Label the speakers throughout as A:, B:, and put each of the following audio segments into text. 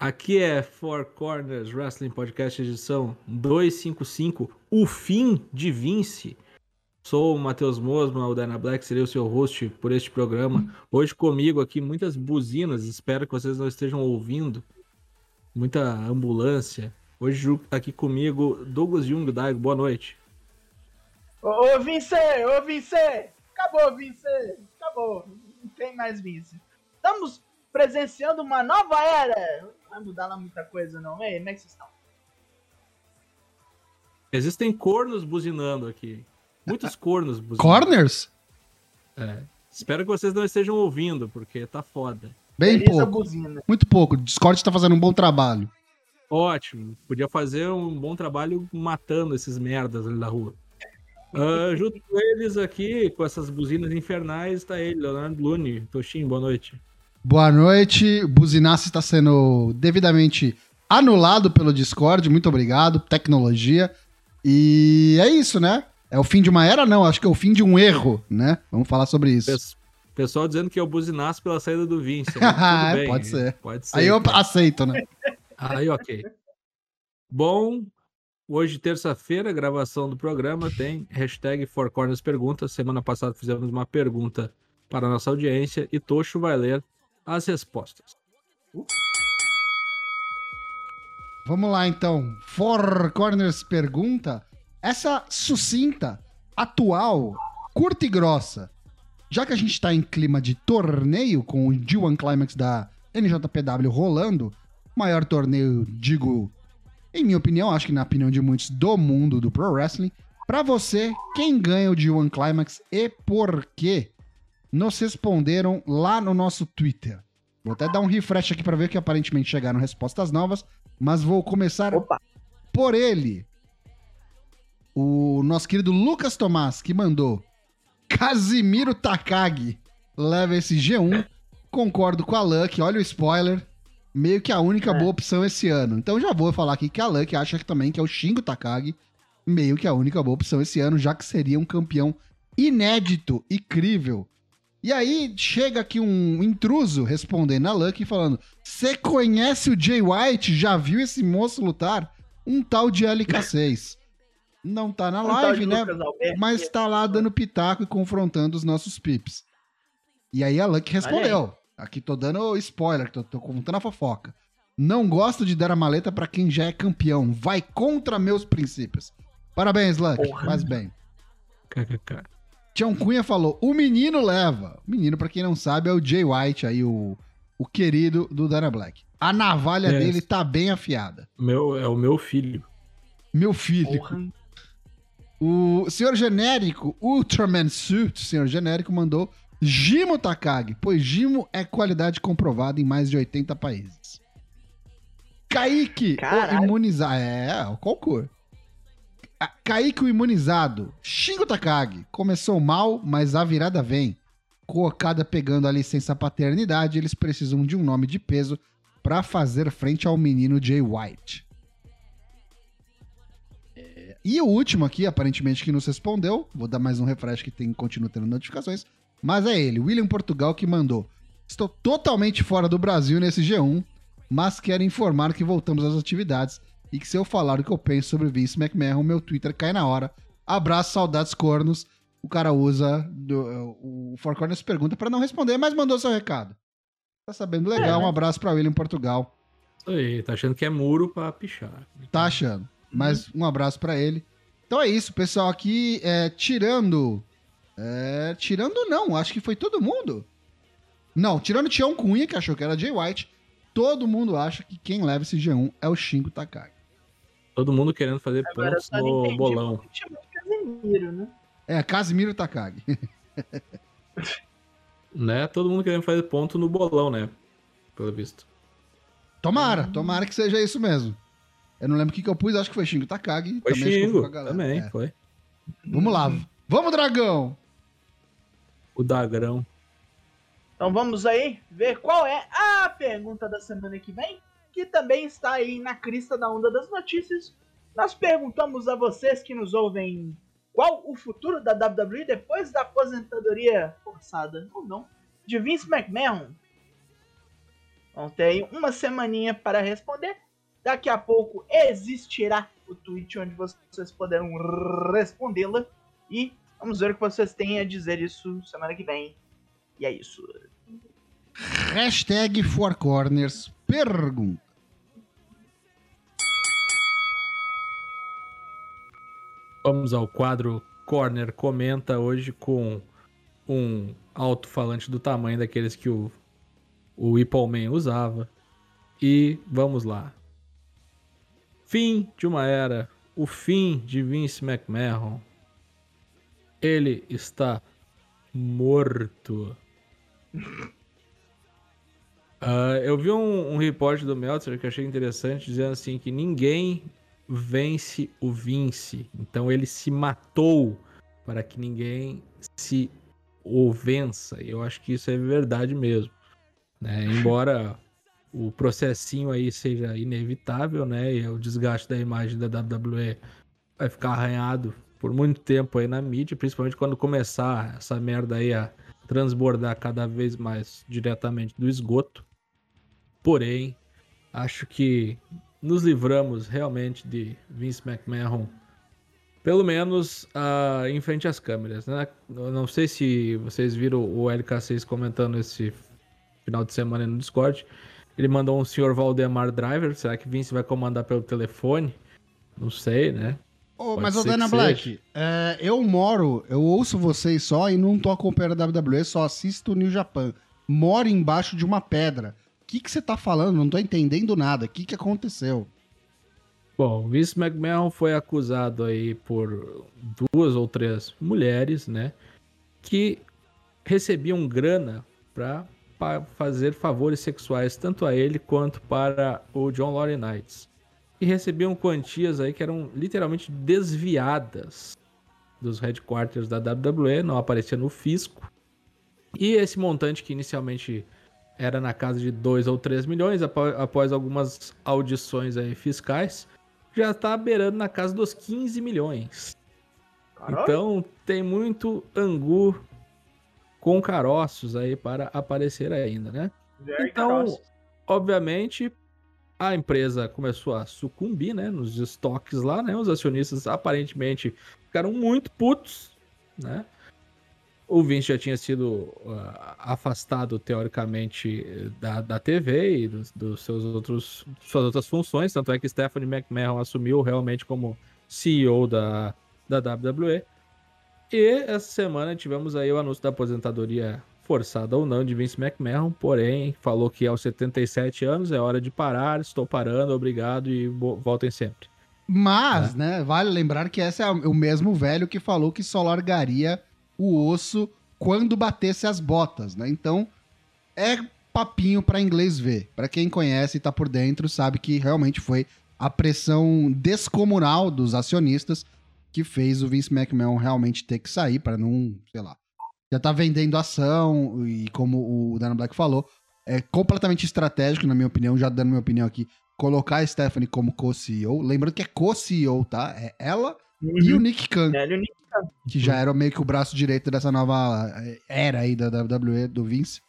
A: Aqui é Four Corners Wrestling Podcast edição 255, o fim de Vince. Sou o Matheus Mosman, o Dana Black, serei o seu host por este programa. Hoje comigo aqui muitas buzinas, espero que vocês não estejam ouvindo. Muita ambulância. Hoje tá aqui comigo Douglas Jung Daigo, boa noite.
B: Ô, ô Vince, ô Vince, acabou Vince, acabou, não tem mais Vince. Estamos presenciando uma nova era. Não vai mudar lá muita coisa não, ei, como é que vocês estão?
A: Existem cornos buzinando aqui. Muitos cornos buzinando.
C: Corners?
A: É. Espero que vocês não estejam ouvindo, porque tá foda.
C: Bem
B: Beleza,
C: pouco.
B: buzina.
C: Muito pouco. O Discord tá fazendo um bom trabalho.
A: Ótimo. Podia fazer um bom trabalho matando esses merdas ali da rua. Ah, junto com eles aqui, com essas buzinas infernais, tá ele, Leonardo Lune. Toshin, boa noite.
C: Boa noite. O Buzinaço está sendo devidamente anulado pelo Discord. Muito obrigado. Tecnologia. E é isso, né? É o fim de uma era? Não, acho que é o fim de um erro, né? Vamos falar sobre isso.
A: Pes- Pessoal dizendo que é o buzinaço pela saída do Vince. mas tudo bem,
C: Pode ser.
A: Pode ser.
C: Aí eu aceito, né?
A: Aí, ok. Bom, hoje, terça-feira, gravação do programa, tem hashtag Four Corners Perguntas. Semana passada fizemos uma pergunta para a nossa audiência e Tocho vai ler as respostas.
C: Vamos lá, então. Four Corners pergunta. Essa sucinta, atual, curta e grossa. Já que a gente tá em clima de torneio com o G1 Climax da NJPW rolando, maior torneio, digo, em minha opinião, acho que na opinião de muitos do mundo do Pro Wrestling. Pra você, quem ganha o G1 Climax e por quê? Nos responderam lá no nosso Twitter. Vou até dar um refresh aqui pra ver que aparentemente chegaram respostas novas, mas vou começar
B: Opa,
C: por ele. O nosso querido Lucas Tomás, que mandou Casimiro Takagi leva esse G1. Concordo com a Luck, olha o spoiler. Meio que a única
B: É.
C: boa opção esse ano. Então já vou falar aqui que a Luck acha que também que é o Shingo Takagi. Meio que a única boa opção esse ano, já que seria um campeão inédito, incrível. E aí chega aqui um intruso respondendo a Lucky falando: Você conhece o Jay White? Já viu esse moço lutar? Um tal de LK6. Não tá na
B: um
C: live, né? Mas tá lá dando pitaco e confrontando os nossos pips. E aí a Lucky respondeu. Aqui tô dando spoiler, tô, tô contando a fofoca. Não gosto de dar a maleta pra quem já é campeão. Vai contra meus princípios. Parabéns, Lucky.
B: Porra.
C: Faz bem.
A: KKK.
C: Tião Cunha falou: o menino leva. O menino, pra quem não sabe, é o Jay White, aí o, o querido do Dana Black. A navalha
A: Yes.
C: dele tá bem afiada.
A: Meu, é o meu filho.
C: Meu filho.
B: Porra.
C: O senhor genérico, Ultraman Suit, senhor genérico, mandou Gimo Takagi, pois Gimo é qualidade comprovada em mais de 80 países. Kaique, o imunizado. É, o cor? Kaique, o imunizado. Shingo Takagi, começou mal, mas a virada vem. Colocada pegando a licença paternidade, eles precisam de um nome de peso pra fazer frente ao menino Jay White. E o último aqui, aparentemente, que nos respondeu, vou dar mais um refresh que tem, continua tendo notificações, mas é ele, William Portugal, que mandou. Estou totalmente fora do Brasil nesse G1, mas quero informar que voltamos às atividades e que se eu falar o que eu penso sobre Vince McMahon, meu Twitter cai na hora. Abraço, saudades, cornos. O cara usa do- o Four Corners pergunta para não responder, mas mandou seu recado. Tá sabendo legal,
B: É, né?
C: um abraço para William Portugal.
A: Isso aí, tá achando que é muro pra pichar.
C: Tá achando. Mas um abraço pra ele. Então é isso, pessoal. Aqui, é, tirando. é, tirando não, acho que foi todo mundo. Não, tirando o Tião Cunha, que achou que era Jay White. Todo mundo acha que quem leva esse G1 é o Shingo Takagi.
A: Todo mundo querendo fazer
B: Agora
A: pontos no bolão.
B: Casemiro, né?
C: É, Casimiro Takagi.
A: Né? Todo mundo querendo fazer ponto no bolão, né? Pelo visto.
C: tomara, tomara que seja isso mesmo. Eu não lembro o que, que eu pus, acho que foi Shingo Takagi.
A: Foi
C: também
A: Xingo,
C: a galera.
A: também,
C: É.
A: foi.
C: Vamos lá. Vamos, dragão!
A: O Dagrão.
B: Então vamos aí ver qual é a pergunta da semana que vem, que também está aí na crista da onda das notícias. Nós perguntamos a vocês que nos ouvem qual o futuro da WWE depois da aposentadoria forçada, ou não, de Vince McMahon. Vão ter uma semaninha para responder. Daqui a pouco existirá o tweet onde vocês poderão respondê-la. E vamos ver o que vocês têm a dizer isso semana que vem. E é isso.
C: Hashtag Four Corners pergunta.
A: Vamos ao quadro Corner Comenta hoje com um alto-falante do tamanho daqueles que o, o Whippleman usava. E vamos lá. Fim de uma era. O fim de Vince McMahon. Ele está morto. Uh, eu vi um, um repórter do Meltzer que achei interessante, dizendo assim que ninguém vence o Vince. Então ele se matou para que ninguém se o vença. Eu acho que isso é verdade mesmo. Né? Embora o processinho aí seja inevitável, né? E o desgaste da imagem da WWE vai ficar arranhado por muito tempo aí na mídia, principalmente quando começar essa merda aí a transbordar cada vez mais diretamente do esgoto. Porém, acho que nos livramos realmente de Vince McMahon, pelo menos uh, em frente às câmeras. Né? Eu não sei se vocês viram o LK6 comentando esse final de semana no Discord. Ele mandou um senhor Valdemar Driver. Será que Vince vai comandar pelo telefone? Não sei, né?
C: Oh, mas, o Dana Black, é, eu moro, eu ouço vocês só e não tô acompanhando a WWE, só assisto o New Japan. Moro embaixo de uma pedra que, que você tá falando? Não tô entendendo nada. O que, que aconteceu?
A: Bom, Vince McMahon foi acusado aí por duas ou três mulheres, né? Que recebiam grana para fazer favores sexuais tanto a ele quanto para o John Laurie Knights. E recebiam quantias aí que eram literalmente desviadas dos headquarters da WWE, não aparecia no fisco. E esse montante que inicialmente era na casa de 2 ou 3 milhões, após algumas audições aí fiscais, já está beirando na casa dos 15 milhões. Caralho. Então tem muito angu com caroços aí para aparecer ainda, né? Very então, obviamente, a empresa começou a sucumbir, né, nos estoques lá, né? Os acionistas aparentemente ficaram muito putos, né? O Vince já tinha sido uh, afastado, teoricamente, da, da TV e dos, dos, seus outros, suas outras funções. Tanto é que Stephanie McMahon assumiu realmente como CEO da, da WWE. E essa semana tivemos aí o anúncio da aposentadoria forçada ou não de Vince McMahon, porém falou que aos 77 anos é hora de parar, estou parando, obrigado e voltem sempre.
C: Mas, é. né, vale lembrar que esse é o mesmo velho que falou que só largaria o osso quando batesse as botas, né? Então, é papinho para inglês ver. Para quem conhece e tá por dentro, sabe que realmente foi a pressão descomunal dos acionistas que fez o Vince McMahon realmente ter que sair para não, sei lá. Já tá vendendo ação e como o Dana Black falou, é completamente estratégico, na minha opinião, já dando minha opinião aqui, colocar a Stephanie como co-CEO. Lembrando que é co-CEO, tá? É ela uhum. e o Nick Khan. É, o Nick que já era meio que o braço direito dessa nova era aí da WWE, do Vince.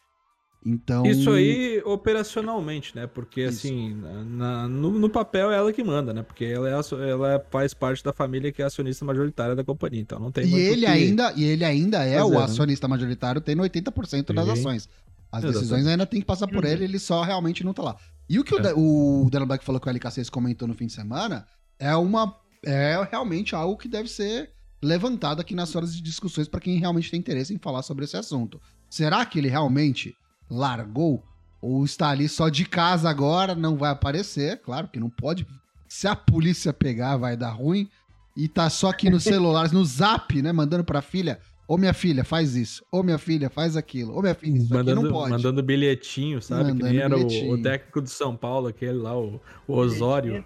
C: Então.
A: Isso aí operacionalmente, né? Porque Isso. assim, na, no, no, papel é ela que manda, né? Porque ela, é, ela faz parte da família que é acionista majoritária da companhia. Então não tem
C: e ele que... ainda E ele ainda é fazer, o né? acionista né? majoritário, tendo 80% das ações. As Exatamente. decisões ainda tem que passar por ele, ele só realmente não tá lá. E o que é. o, o Dana Black falou que o LK6 comentou no fim de semana é uma. É realmente algo que deve ser levantado aqui nas horas de discussões para quem realmente tem interesse em falar sobre esse assunto. Será que ele realmente largou ou está ali só de casa agora, não vai aparecer? Claro que não pode. Se a polícia pegar, vai dar ruim. E tá só aqui nos celulares, no zap, né? Mandando pra filha. Ô minha filha, faz isso. Ô minha filha, faz aquilo. Ô minha filha, isso
A: mandando,
C: aqui não pode.
A: Mandando bilhetinho, sabe? Mandando que nem era o, o, técnico de São Paulo, aquele lá, o, o Osório.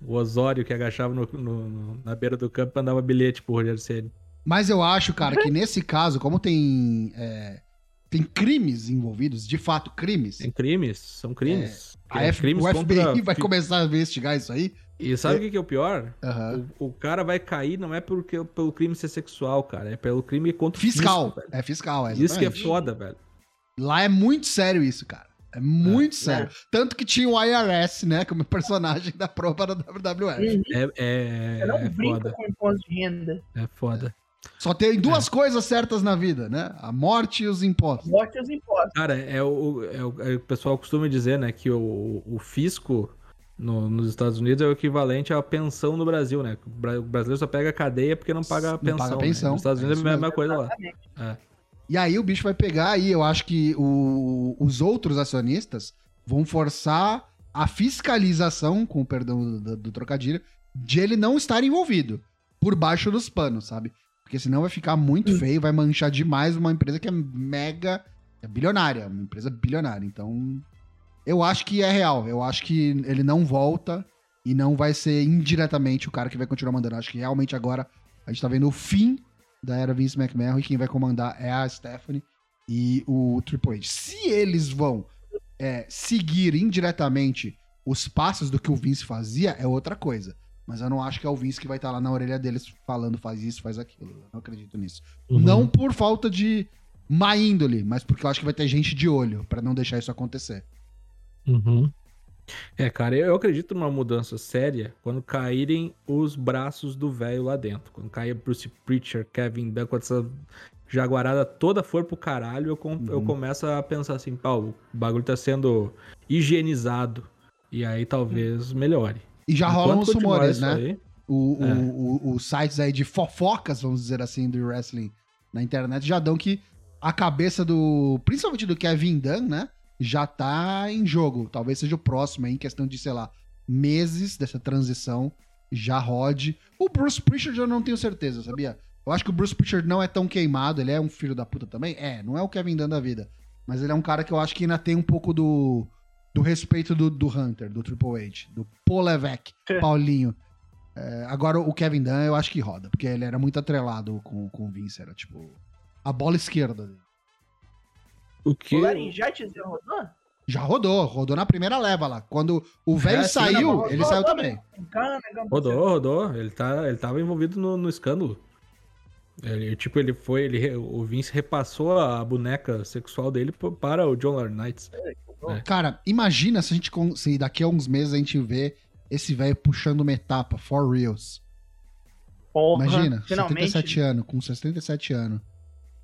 A: O Osório que agachava no, no, na beira do campo e mandava bilhete pro Rogério Ceni.
C: Mas eu acho, cara, que nesse caso, como tem. É, tem crimes envolvidos, de fato, crimes.
A: Tem crimes, são crimes.
C: É, a F, crimes o FBI contra... vai começar a investigar isso aí.
A: E sabe o é. que, que, é o pior?
C: Uhum.
A: O, o, cara vai cair não é porque, pelo crime ser sexual, cara. É pelo crime contra
C: fiscal. Fisco, é fiscal, é
A: Isso que é foda, velho.
C: Lá é muito sério isso, cara. É muito
A: É.
C: sério. Tanto que tinha o IRS, né? Como personagem da prova da WWF.
B: Uhum.
A: É, é,
B: Eu não
A: é
B: brinco
A: foda.
B: com imposto de renda.
A: É foda.
C: Só tem
A: É.
C: duas coisas certas na vida, né? A morte e os impostos.
B: Morte e os impostos.
A: Cara, é o, é o, é o pessoal costuma dizer, né, que o, o fisco no- nos Estados Unidos é o equivalente à pensão no Brasil, né? O bra- o brasileiro só pega cadeia porque não paga
C: Não
A: pensão.
C: paga
A: né?
C: pensão,
A: Nos Estados
C: é
A: Unidos é a mesma coisa lá.
B: Exatamente.
C: E aí o bicho vai pegar aí, eu acho que o- os outros acionistas vão forçar a fiscalização, com o perdão do, do trocadilho, de ele não estar envolvido por baixo dos panos, sabe? Porque senão vai ficar muito feio, vai manchar demais uma empresa que é mega é bilionária, uma empresa bilionária. Então, eu acho que é real. Eu acho que ele não volta e não vai ser indiretamente o cara que vai continuar mandando. Eu acho que realmente agora a gente tá vendo o fim da era Vince McMahon e quem vai comandar é a Stephanie e o Triple H. Se eles vão é, seguir indiretamente os passos do que o Vince fazia, é outra coisa. Mas eu não acho que é o Vince que vai estar lá na orelha deles falando faz isso, faz aquilo. Eu não acredito nisso.
A: Uhum.
C: Não por falta de má índole, mas porque eu acho que vai ter gente de olho pra não deixar isso acontecer.
A: Uhum. É, cara, eu eu acredito numa mudança séria quando caírem os braços do velho lá dentro. Quando cair Bruce Preacher, Kevin Dunn, quando essa jaguarada toda for pro caralho, eu, com- eu
C: Uhum.
A: começo a pensar assim, pau, o bagulho tá sendo higienizado. E aí talvez melhore.
C: E já rolam
A: Enquanto
C: os
A: continuar
C: rumores, né?
A: aí-
C: O, o-
A: É.
C: o- os sites aí de fofocas, vamos dizer assim, do wrestling na internet já dão que a cabeça do. Principalmente do Kevin Dunn, né? Já tá em jogo. Talvez seja o próximo aí, em questão de, sei lá, meses dessa transição. Já rode. O Bruce Prichard eu não tenho certeza, sabia? Eu acho que o Bruce Prichard não é tão queimado. Ele é um filho da puta também? É, não é o Kevin Dunn da vida. Mas ele é um cara que eu acho que ainda tem um pouco do, do respeito do, do Hunter, do Triple H, do Polevec, Paulinho. É, agora o Kevin Dunn eu acho que roda, porque ele era muito atrelado com, com o Vince, era tipo a bola esquerda dele.
A: O que?
B: O Larinjete já rodou?
C: Já rodou, rodou na primeira leva lá. Quando o velho
A: É,
C: saiu,
B: rodou,
C: ele
B: rodou
C: saiu também.
B: Cana, Gamba-
A: Rodou, rodou. Ele, tá, ele tava envolvido no, no escândalo. Ele, tipo, ele foi. Ele, o Vince repassou a boneca sexual dele para o John Laurinaitis. É.
C: Cara, imagina se a gente se daqui a uns meses a gente vê esse velho puxando uma etapa, for reals.
B: Porra,
C: Imagina,
B: finalmente.
C: 77 anos, com 67 anos.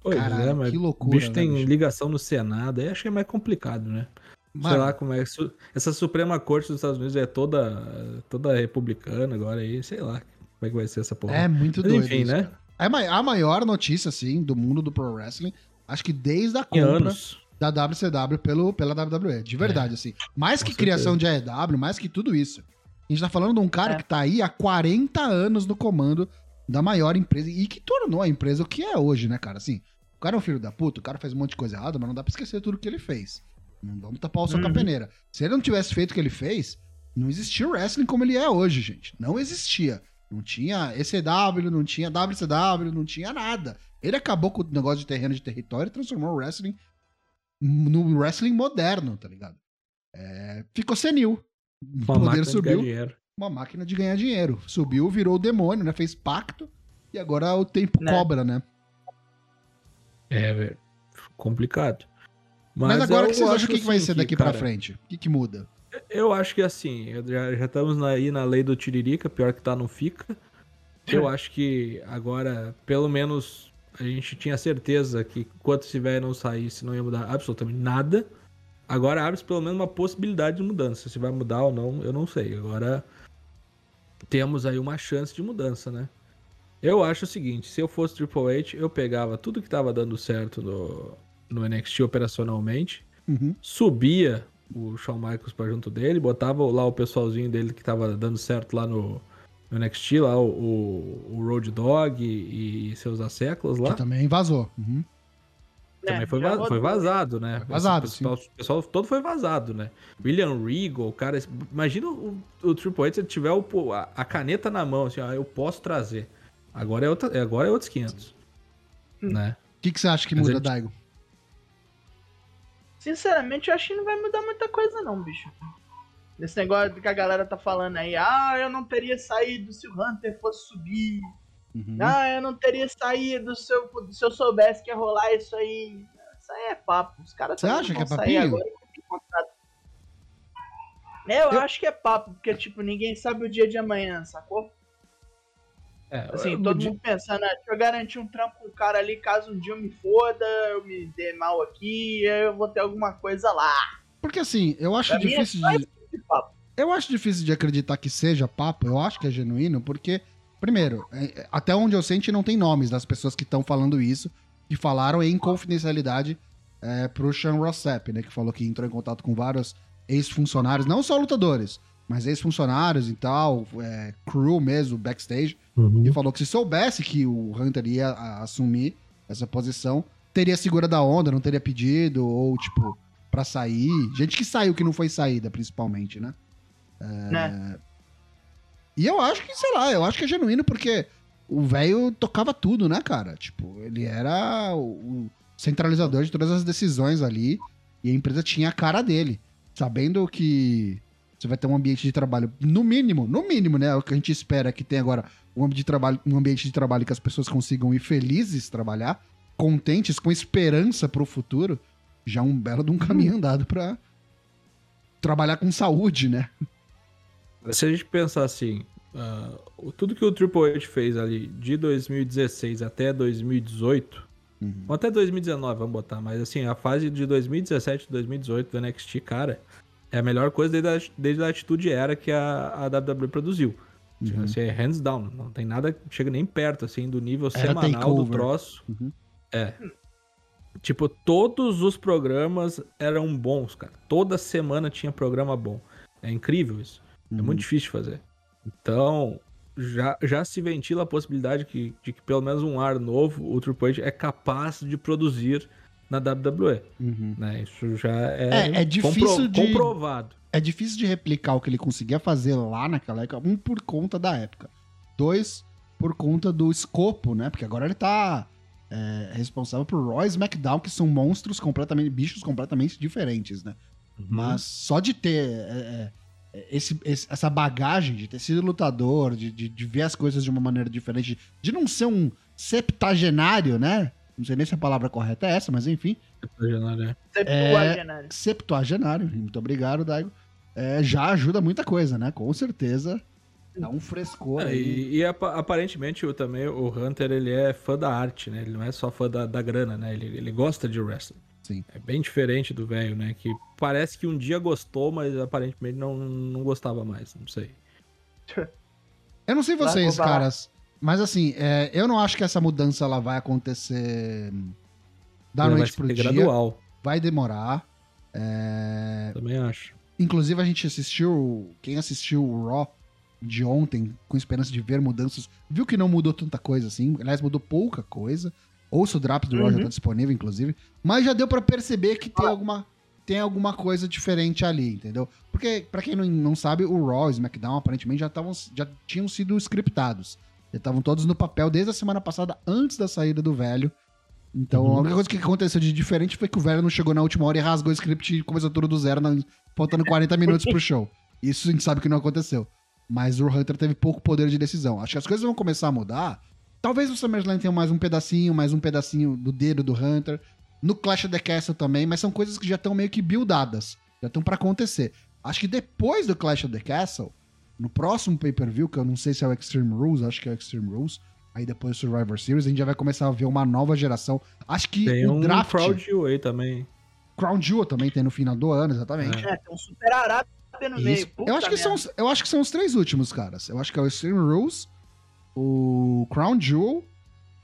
A: Pois
C: Caralho,
A: é, mas
C: que
A: o
C: loucura.
A: bicho
C: né,
A: tem
C: bicho?
A: ligação no Senado. Aí acho que é mais complicado, né? Sei
C: Mano,
A: lá como é. Essa Suprema Corte dos Estados Unidos é toda, toda republicana agora aí. Sei lá como é que vai ser essa porra.
C: é muito
A: Mas
C: doido.
A: enfim,
C: isso,
A: né?
C: cara. É a maior notícia, assim, do mundo do pro wrestling. Acho que desde a compra
A: anos.
C: da WCW pelo, pela WWE. De verdade, assim. Mais
A: com
C: que criação de AEW, mais que tudo isso. A gente tá falando de um cara
B: É.
C: que tá aí há 40 anos no comando da maior empresa e que tornou a empresa o que é hoje, né, cara? Assim, o cara é um filho da puta, o cara faz um monte de coisa errada, mas não dá pra esquecer tudo que ele fez. Não vamos tapar o sol com a
B: Uhum.
C: peneira. Se ele não tivesse feito o que ele fez, não existia o wrestling como ele é hoje, gente. Não existia. Não tinha ECW, não tinha WCW, não tinha nada. Ele acabou com o negócio de terreno de território e transformou o wrestling no wrestling moderno, tá ligado? É, ficou senil. O
A: Uma
C: poder subiu, uma máquina de ganhar dinheiro. Subiu, virou o demônio, né? Fez pacto e agora o tempo
B: Né?
C: cobra, né?
A: É, velho. Complicado.
C: Mas, agora
A: eu
C: o que vocês acham que, que vai
A: assim,
C: ser
A: que,
C: daqui pra
A: cara,
C: frente? O que, que muda?
A: Eu acho que assim, já, já estamos aí na lei do Tiririca, pior que tá, não fica. Eu acho que agora, pelo menos, a gente tinha certeza que enquanto esse velho não saísse, não ia mudar absolutamente nada. Agora abre-se pelo menos uma possibilidade de mudança. Se vai mudar ou não, eu não sei. Agora temos aí uma chance de mudança, né? Eu acho o seguinte, se eu fosse Triple H, eu pegava tudo que tava dando certo no, no NXT operacionalmente,
C: Uhum.
A: subia o Shawn Michaels pra junto dele, botava lá o pessoalzinho dele que tava dando certo lá no, no NXT, lá o, o, o Road Dog e, e seus asseclas lá.
C: Que também vazou. Uhum.
A: Também
B: né,
A: foi,
B: já
A: va-
B: rodou.
A: foi vazado, né?
C: Foi vazado,
A: Esse pessoal, o pessoal todo foi vazado, né? William Regal, cara. Imagina o, o Triple H se ele tiver o, a, a caneta na mão, assim, ó, eu posso trazer. Agora é, outra, agora é outros 500.
B: Hum.
A: Né?
C: O que, que você acha que
A: Mas
C: muda,
A: ele-
C: Daigo?
B: Sinceramente, eu acho que não vai mudar muita coisa, não, bicho. Esse negócio que a galera tá falando aí, ah, eu não teria saído se o Hunter fosse subir.
C: Uhum.
B: Ah, eu não teria saído se eu, se eu soubesse que ia rolar isso aí. Isso aí é papo. Os caras
C: Você acha que é papinho?
B: agora contrato. Eu, eu, acho que é papo, porque, tipo, ninguém sabe o dia de amanhã, sacou? É, assim, todo mundo pensando, ah, deixa eu garantir um trampo com o cara ali, caso um dia eu me foda, eu me dê mal aqui, eu vou ter alguma coisa lá.
C: Porque assim, eu acho pra é difícil é de. Eu acho difícil de acreditar que seja papo, eu acho que é genuíno, porque, primeiro, é, até onde eu senti não tem nomes das pessoas que estão falando isso, que falaram em confidencialidade é, pro Sean Rossap, né? Que falou que entrou em contato com vários ex-funcionários, não só lutadores, mas ex-funcionários e tal, é, crew mesmo, backstage, uhum. e falou que se soubesse que o Hunter ia assumir essa posição, teria segura da onda, não teria pedido, ou tipo, pra sair. Gente que saiu que não foi saída, principalmente, né? É... Né? E eu acho que, sei lá, eu acho que é genuíno porque o velho tocava tudo, né, cara? Tipo, ele era o centralizador de todas as decisões ali e a empresa tinha a cara dele. Sabendo que você vai ter um ambiente de trabalho, no mínimo, no mínimo, né? O que a gente espera que tenha agora um ambiente de trabalho, um ambiente de trabalho que as pessoas consigam ir felizes trabalhar, contentes, com esperança para o futuro, já um belo de um caminho andado para trabalhar com saúde, né?
A: Se a gente pensar assim, uh, tudo que o Triple H fez ali de 2016 até 2018, uhum. ou até 2019, vamos botar, mas assim, a fase de 2017 2018 do NXT, cara, é a melhor coisa desde a, desde a atitude era que a, a WWE produziu. Uhum. Assim, é hands down. Não tem nada chega nem perto, assim, do nível era semanal do troço. Uhum. É. Tipo, todos os programas eram bons, cara. Toda semana tinha programa bom. É incrível isso. É uhum. É muito difícil de fazer. Então, já, já se ventila a possibilidade que, de que pelo menos um ar novo, o Triple H é capaz de produzir na WWE. Uhum. Né? Isso já é,
C: é, é difícil compro de, comprovado. É difícil de replicar o que ele conseguia fazer lá naquela época, um por conta da época. Dois, por conta do escopo, né? Porque agora ele tá é, responsável por Royce McDowell, que são monstros completamente, bichos completamente diferentes, né? Uhum. Mas só de ter é, é, esse, esse, essa bagagem, de ter sido lutador, de, de, de ver as coisas de uma maneira diferente, de não ser um septagenário, né? Não sei nem se a palavra correta é essa, mas enfim. Septuagenário. É, septuagenário. Muito obrigado, Daigo. É, já ajuda muita coisa, né? Com certeza. Dá um frescor é, aí.
A: E, e, aparentemente o, também o Hunter ele é fã da arte, né? Ele não é só fã da, da grana, né? Ele, ele gosta de wrestling.
C: Sim.
A: É bem diferente do velho, né? Que parece que um dia gostou, mas aparentemente não, não gostava mais. Não sei.
C: Eu não sei vocês, caras. Mas assim, é, eu não acho que essa mudança ela vai acontecer da noite pro dia. gradual. Vai demorar. É...
A: Também acho.
C: Inclusive, a gente assistiu. Quem assistiu o Raw de ontem, com esperança de ver mudanças, viu que não mudou tanta coisa assim. Aliás, mudou pouca coisa. Ouça o Draft do uhum. Raw, já tá disponível, inclusive. Mas já deu para perceber que tem alguma, tem alguma coisa diferente ali, entendeu? Porque, para quem não, não sabe, o Raw e o SmackDown aparentemente já, tavam, já tinham sido scriptados. Estavam todos no papel desde a semana passada, antes da saída do velho. Então, uhum. a única coisa que aconteceu de diferente foi que o velho não chegou na última hora e rasgou o script e começou tudo do zero, na, faltando 40 minutos pro show. Isso a gente sabe que não aconteceu. Mas o Hunter teve pouco poder de decisão. Acho que as coisas vão começar a mudar. Talvez o SummerSlam tenha mais um pedacinho, mais um pedacinho do dedo do Hunter. No Clash of the Castle também, mas são coisas que já estão meio que buildadas. Já estão para acontecer. Acho que depois do Clash of the Castle, no próximo pay-per-view, que eu não sei se é o Extreme Rules, acho que é o Extreme Rules, aí depois o Survivor Series, a gente já vai começar a ver uma nova geração. Acho que
A: tem o um draft... Crown Jewel aí também.
C: Crown Jewel também tem no final do ano, exatamente.
B: É, tem um Super Arábia no Isso. meio.
C: eu acho, que são, eu acho que são os três últimos, caras. Eu acho que é o Extreme Rules, o Crown Jewel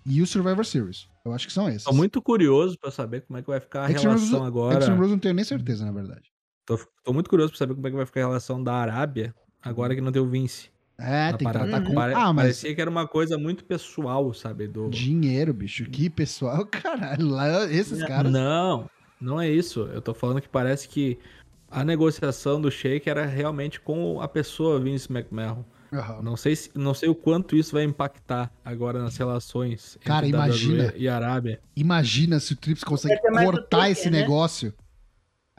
C: e o Survivor Series. Eu acho que são esses.
A: Tô muito curioso pra saber como é que vai ficar a Extreme relação Rules, agora.
C: Extreme Rules não tenho nem certeza, na verdade.
A: Tô, tô muito curioso pra saber como é que vai ficar a relação da Arábia agora que não tem o Vince.
C: É, tem que tratar com...
A: Pare... Ah, mas... Parecia que era uma coisa muito pessoal, sabe? Do...
C: Dinheiro, bicho. Que pessoal, caralho. Lá, esses caras...
A: Não, não é isso. Eu tô falando que parece que a negociação do Sheik era realmente com a pessoa Vince McMahon. Uhum. Não, sei se, não sei o quanto isso vai impactar agora nas relações
C: Cara, imagina,
A: e Arábia.
C: Imagina se o Trips consegue cortar esse né? negócio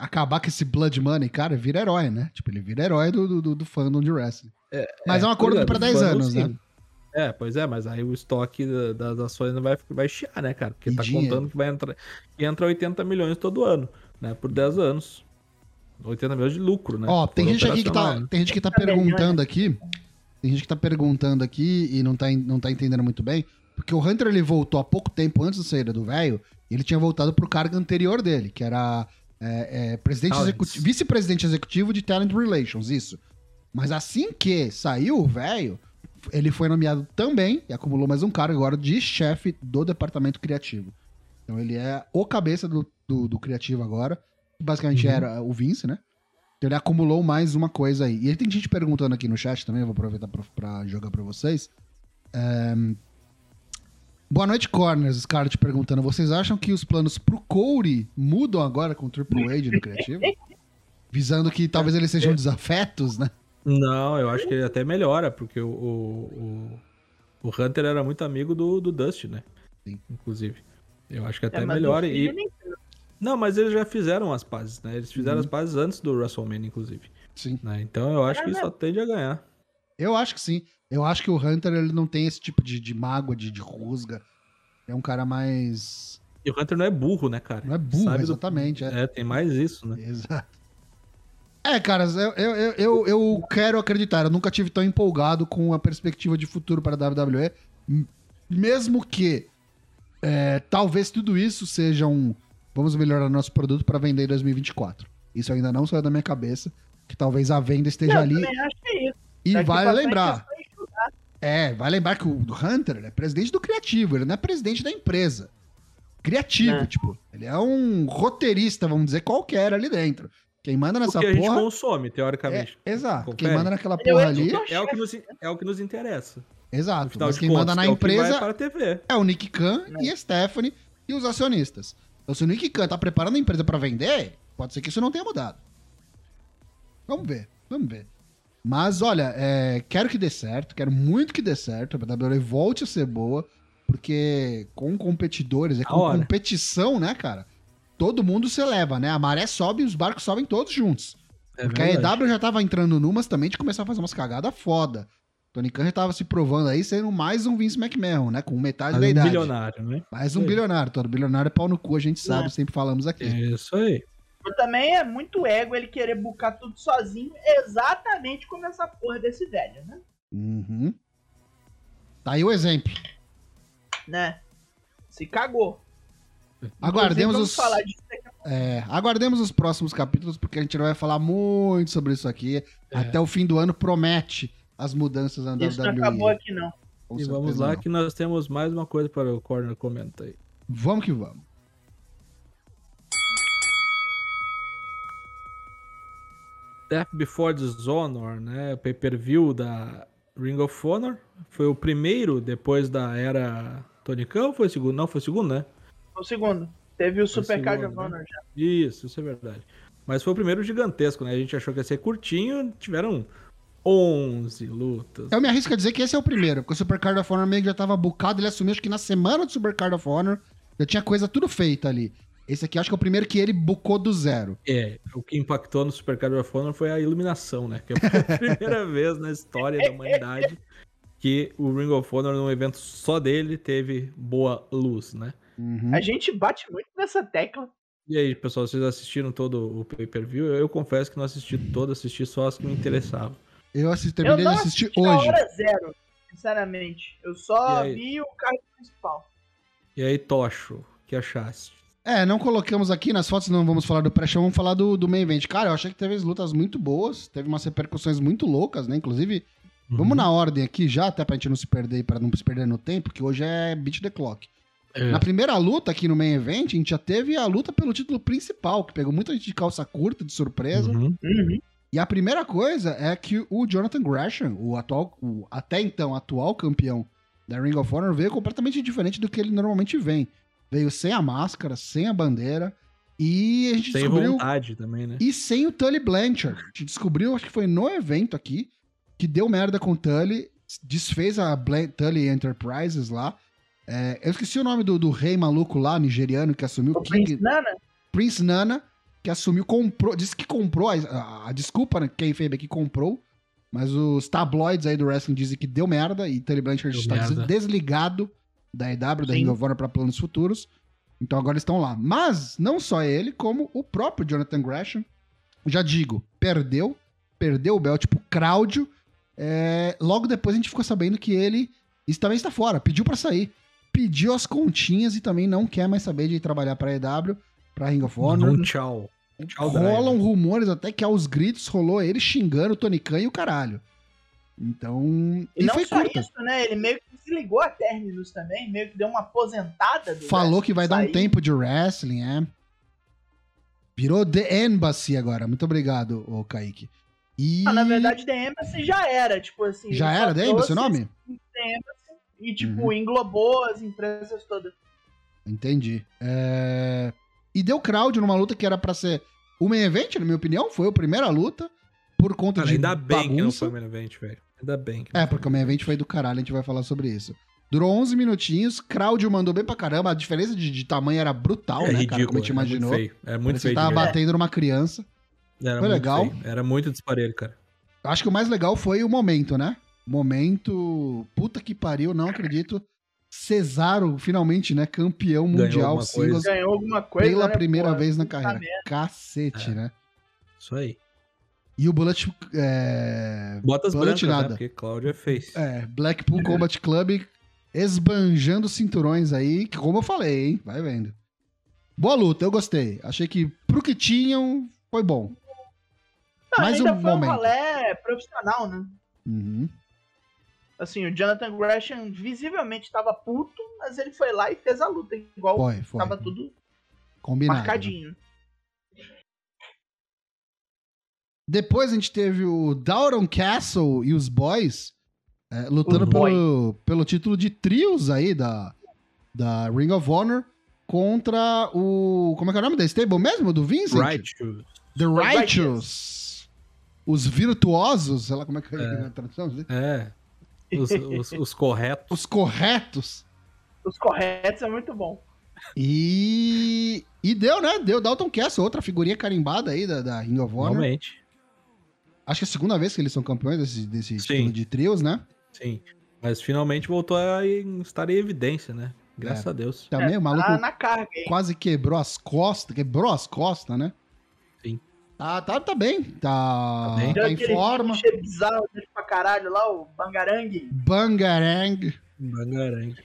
C: acabar com esse Blood Money, cara, vira herói, né? Tipo, ele vira herói do, do, do fandom de wrestling. É, mas é, é um acordo é, para 10 anos, sim. né?
A: É, pois é, mas aí o estoque das ações não vai, vai chiar, né, cara? Porque e tá dinheiro. contando que vai entrar que entra 80 milhões todo ano, né? Por 10 anos. 80 milhões de lucro, né?
C: Ó, tem gente aqui que tá,
A: né?
C: tem gente que tá
B: 80 milhões.
C: perguntando aqui. Tem gente que tá perguntando aqui e não tá, não tá entendendo muito bem. Porque o Hunter ele voltou há pouco tempo antes da saída do velho. e Ele tinha voltado pro cargo anterior dele, que era é, é, presidente executivo, vice-presidente executivo de Talent Relations, isso. Mas assim que saiu o velho, ele foi nomeado também e acumulou mais um cargo agora de chefe do departamento criativo. Então ele é o cabeça do, do, do criativo agora. que Basicamente
A: Uhum.
C: era o Vince, né? Então ele acumulou mais uma coisa aí. E aí tem gente perguntando aqui no chat também, eu vou aproveitar pra, pra jogar pra vocês. É, Boa noite, Corners. Scarlett perguntando: vocês acham que os planos pro Corey mudam agora com o Triple H no criativo? Visando que talvez eles sejam desafetos, né?
A: Não, eu acho que ele até melhora, porque o, o, o, o Hunter era muito amigo do, do Dust, né?
C: Sim.
A: Inclusive. Eu acho que até
B: É,
A: melhora. E...
B: nem-
A: Não, mas eles já fizeram as pazes, né? Eles fizeram
C: Uhum.
A: as pazes antes do WrestleMania, inclusive.
C: Sim.
A: né? Então eu acho
B: É
A: que só tende a ganhar.
C: Eu acho que sim. Eu acho que o Hunter ele não tem esse tipo de, de mágoa, de, de rusga. É um cara mais.
A: E o Hunter não é burro, né, cara?
C: Não é burro,
A: Sabe do-
C: exatamente. É.
A: É, tem mais isso, né?
C: Exato. É, caras, eu, eu, eu, eu, eu quero acreditar. Eu nunca tive tão empolgado com a perspectiva de futuro para a WWE. Mesmo que é, talvez tudo isso seja um. Vamos melhorar nosso produto para vender em 2024. Isso ainda não saiu da minha cabeça. Que talvez a venda esteja
B: Eu
C: ali.
B: também acho que é isso.
C: E
B: Daqui
C: vale lembrar.
B: É.
C: É, vai lembrar que o Hunter ele é presidente do criativo, ele não é presidente da empresa. Criativo,
B: É.
C: tipo, ele é um roteirista, vamos dizer, qualquer ali dentro. Quem manda nessa
A: que a gente
C: porra.
A: consome,
C: É,
A: teoricamente.
C: exato.
A: Confere.
C: Quem manda naquela
B: é o
C: porra ali.
A: É, o que nos, é o que nos interessa.
C: Exato. Mas quem
A: contas,
C: manda na
A: é
C: empresa
A: para a TV.
C: é o Nick Khan
B: É.
C: e a Stephanie e os acionistas. Então, se o Nick Khan tá preparando a empresa pra vender, pode ser que isso não tenha mudado. Vamos ver, vamos ver. Mas, olha, é, quero que dê certo, quero muito que dê certo, a WWE volte a ser boa, porque com competidores, é
A: Da
C: com competição, né, cara? Todo mundo se eleva, né? A maré sobe e os barcos sobem todos juntos.
A: É
C: Porque
A: verdade.
C: a EW já tava entrando numas também de começar a fazer umas cagadas foda. Tony Khan já tava se provando aí sendo mais um Vince McMahon, né? Com metade
A: Mas
C: da
A: um
C: idade.
A: bilionário, né?
C: Mais um bilionário. Todo bilionário é pau no cu, a gente sabe,
B: É.
C: sempre falamos aqui.
A: Isso aí.
B: Mas também é muito ego ele querer bucar tudo sozinho, exatamente como essa porra desse velho, né?
C: Uhum. Tá aí o exemplo.
B: Né? Se cagou.
C: Aguardemos os,
B: vamos falar disso daqui a pouco.
C: é, aguardemos os próximos capítulos, porque a gente não vai falar muito sobre isso aqui.
A: É.
C: Até o fim do ano promete as mudanças na
B: Isso não
C: WWE.
B: acabou aqui, não.
C: Com
A: e vamos lá
C: não.
A: que nós temos mais uma coisa para o Corner comenta aí.
C: Vamos que vamos.
A: Death Before Dishonor, né? Pay-per-view da Ring of Honor. Foi o primeiro depois da era Tony Khan ou foi o segundo? Não, foi o segundo, né?
B: O segundo. Teve o Super Card of
A: né?
B: Honor já.
A: Isso, isso é verdade. Mas foi o primeiro gigantesco, né? A gente achou que ia ser curtinho, tiveram 11 lutas.
C: Eu me arrisco a dizer que esse é o primeiro, porque o Super Card of Honor meio que já tava bucado, ele assumiu acho que na semana do Super Card of Honor já tinha coisa tudo feita ali. Esse aqui acho que é o primeiro que ele bucou do zero.
A: É, o que impactou no Super Card of Honor foi a iluminação, né? Que foi a primeira vez na história da humanidade que o Ring of Honor, num evento só dele, teve boa luz, né?
C: Uhum.
B: A gente bate muito nessa tecla.
A: E aí, pessoal, vocês assistiram todo o pay-per-view? Eu, eu confesso que não assisti todo, assisti só as que me interessavam.
C: Eu assisti,
B: Eu
C: terminei
B: não
C: de assistir
B: assisti
C: hoje.
B: hora zero, sinceramente. Eu só vi o card principal.
A: E aí, Tocho, o que achaste?
C: É, não colocamos aqui nas fotos, não vamos falar do pré-show, vamos falar do, do main event. Cara, eu achei que teve lutas muito boas, teve umas repercussões muito loucas, né? Inclusive, vamos na ordem aqui já, até pra gente não se perder, para não se perder no tempo, que hoje é beat the clock.
A: É.
C: Na primeira luta aqui no main event, a gente já teve a luta pelo título principal, que pegou muita gente de calça curta, de surpresa.
A: Uhum.
B: Uhum.
C: E a primeira coisa é que o Jonathan Gresham, o atual, o até então atual campeão da Ring of Honor, veio completamente diferente do que ele normalmente vem. Veio sem a máscara, sem a bandeira, e a gente
A: Sem
C: descobriu.
A: vontade também, né?
C: E sem o Tully Blanchard. A gente descobriu, acho que foi no evento aqui, que deu merda com o Tully, desfez a Blan Tully Enterprises lá. É, eu esqueci o nome do, do rei maluco lá, nigeriano, que assumiu
B: O
C: King,
B: Prince Nana?
C: Prince Nana, que assumiu, comprou, disse que comprou, a, a, a desculpa, né, quem fez aqui comprou, mas os tabloides aí do wrestling dizem que deu merda e Tully Blanchard
A: Deu
C: está
A: merda.
C: desligado da EW, da. Ring of Honor para planos futuros. Então agora estão lá. Mas não só ele, como o próprio Jonathan Gresham já digo, perdeu. Perdeu o belt pro Cláudio. É, logo depois a gente ficou sabendo que ele isso também está fora, pediu pra sair. Pediu as continhas e também não quer mais saber de trabalhar pra EW, pra Ring of Honor.
A: Um tchau. Tchau,
C: Rolam rumores até que aos gritos rolou ele xingando o Tony Khan e o caralho. Então.
B: E,
C: E,
B: não
C: foi
B: só
C: curta.
B: isso, né? Ele meio que desligou a Terminus também, meio que deu uma aposentada. Do
C: Falou que vai dar um tempo de wrestling, é. Virou The Embassy agora. Muito obrigado, ô Kaique. E.
B: Ah, na verdade, The Embassy já era, tipo assim.
C: Já era The Embassy o nome? Uhum.
B: The Embassy E, tipo, englobou as empresas todas.
C: Entendi. É, E deu crowd numa luta que era pra ser o main event, na minha opinião. Foi a primeira luta. Por conta
A: Cara,
C: de
A: ainda bem que não
C: bagunça.
A: foi o main event, velho. Ainda bem
C: É, porque o main event foi do caralho, a gente vai falar sobre isso. Durou 11 minutinhos, Claudio mandou bem pra caramba, a diferença de, de tamanho era brutal,
A: É
C: né,
A: ridículo,
C: cara, como a gente
A: era
C: imaginou.
A: muito feio. Era muito feio.
C: tava batendo numa criança.
A: Era
C: foi
A: muito
C: legal.
A: feio. Era muito disparelho, cara.
C: Acho que o mais legal foi o momento, né? Momento, puta que pariu, não acredito. Cesaro, finalmente, né, campeão
A: Ganhou
C: mundial
A: alguma
C: singles
A: coisa.
B: Ganhou alguma coisa.
C: pela
B: né,
C: primeira
B: pô?
C: vez na carreira. Cacete,
A: É.
C: né?
A: Isso aí.
C: E o Bullet, é...
A: Botas
C: Bullet
A: brancas,
C: nada.
A: né? Porque Cláudio é face.
C: É, Blackpool Combat Club esbanjando cinturões aí, que como eu falei, hein? Vai vendo. Boa luta, eu gostei. Achei que pro que tinham, foi bom.
B: Não,
C: Mais
B: ainda
C: um
B: foi
C: momento.
B: um rolê profissional, né?
C: Uhum.
B: Assim, o Jonathan Gresham visivelmente estava puto, mas ele foi lá e fez a luta, igual
C: Foi, foi.
B: tava tudo
C: Combinado. né? Depois a gente teve o Down Castle e os Boys é, lutando
B: Os
C: pelo, pelo título de trios aí da, da Ring of Honor contra o. Como é que é o nome da stable mesmo? Do Vincent?
A: Righteous.
C: The
B: Righteous.
C: Righteous. Os virtuosos, sei lá como é que é,
A: É.
C: a tradução.
A: É. Os, os, os corretos.
C: Os corretos.
B: Os corretos é muito bom.
C: E. E deu, né? Deu Dalton Castle, outra figurinha carimbada aí da, da Ring of Honor.
A: Realmente.
C: Acho que é a segunda vez que eles são campeões desse, desse
A: Sim.
C: estilo de trios, né?
A: Sim. Mas finalmente voltou a estar em evidência, né? Graças
C: É.
A: a Deus.
C: Também o maluco
B: Tá na carga aí.
C: quase quebrou as costas. Quebrou as costas, né?
A: Sim.
C: Tá, tá, tá bem. Tá,
A: Tá bem.
C: tá em forma.
B: clichê bizarro dele pra caralho lá, o Bangarang.
C: Bangarang.
A: Bangarang.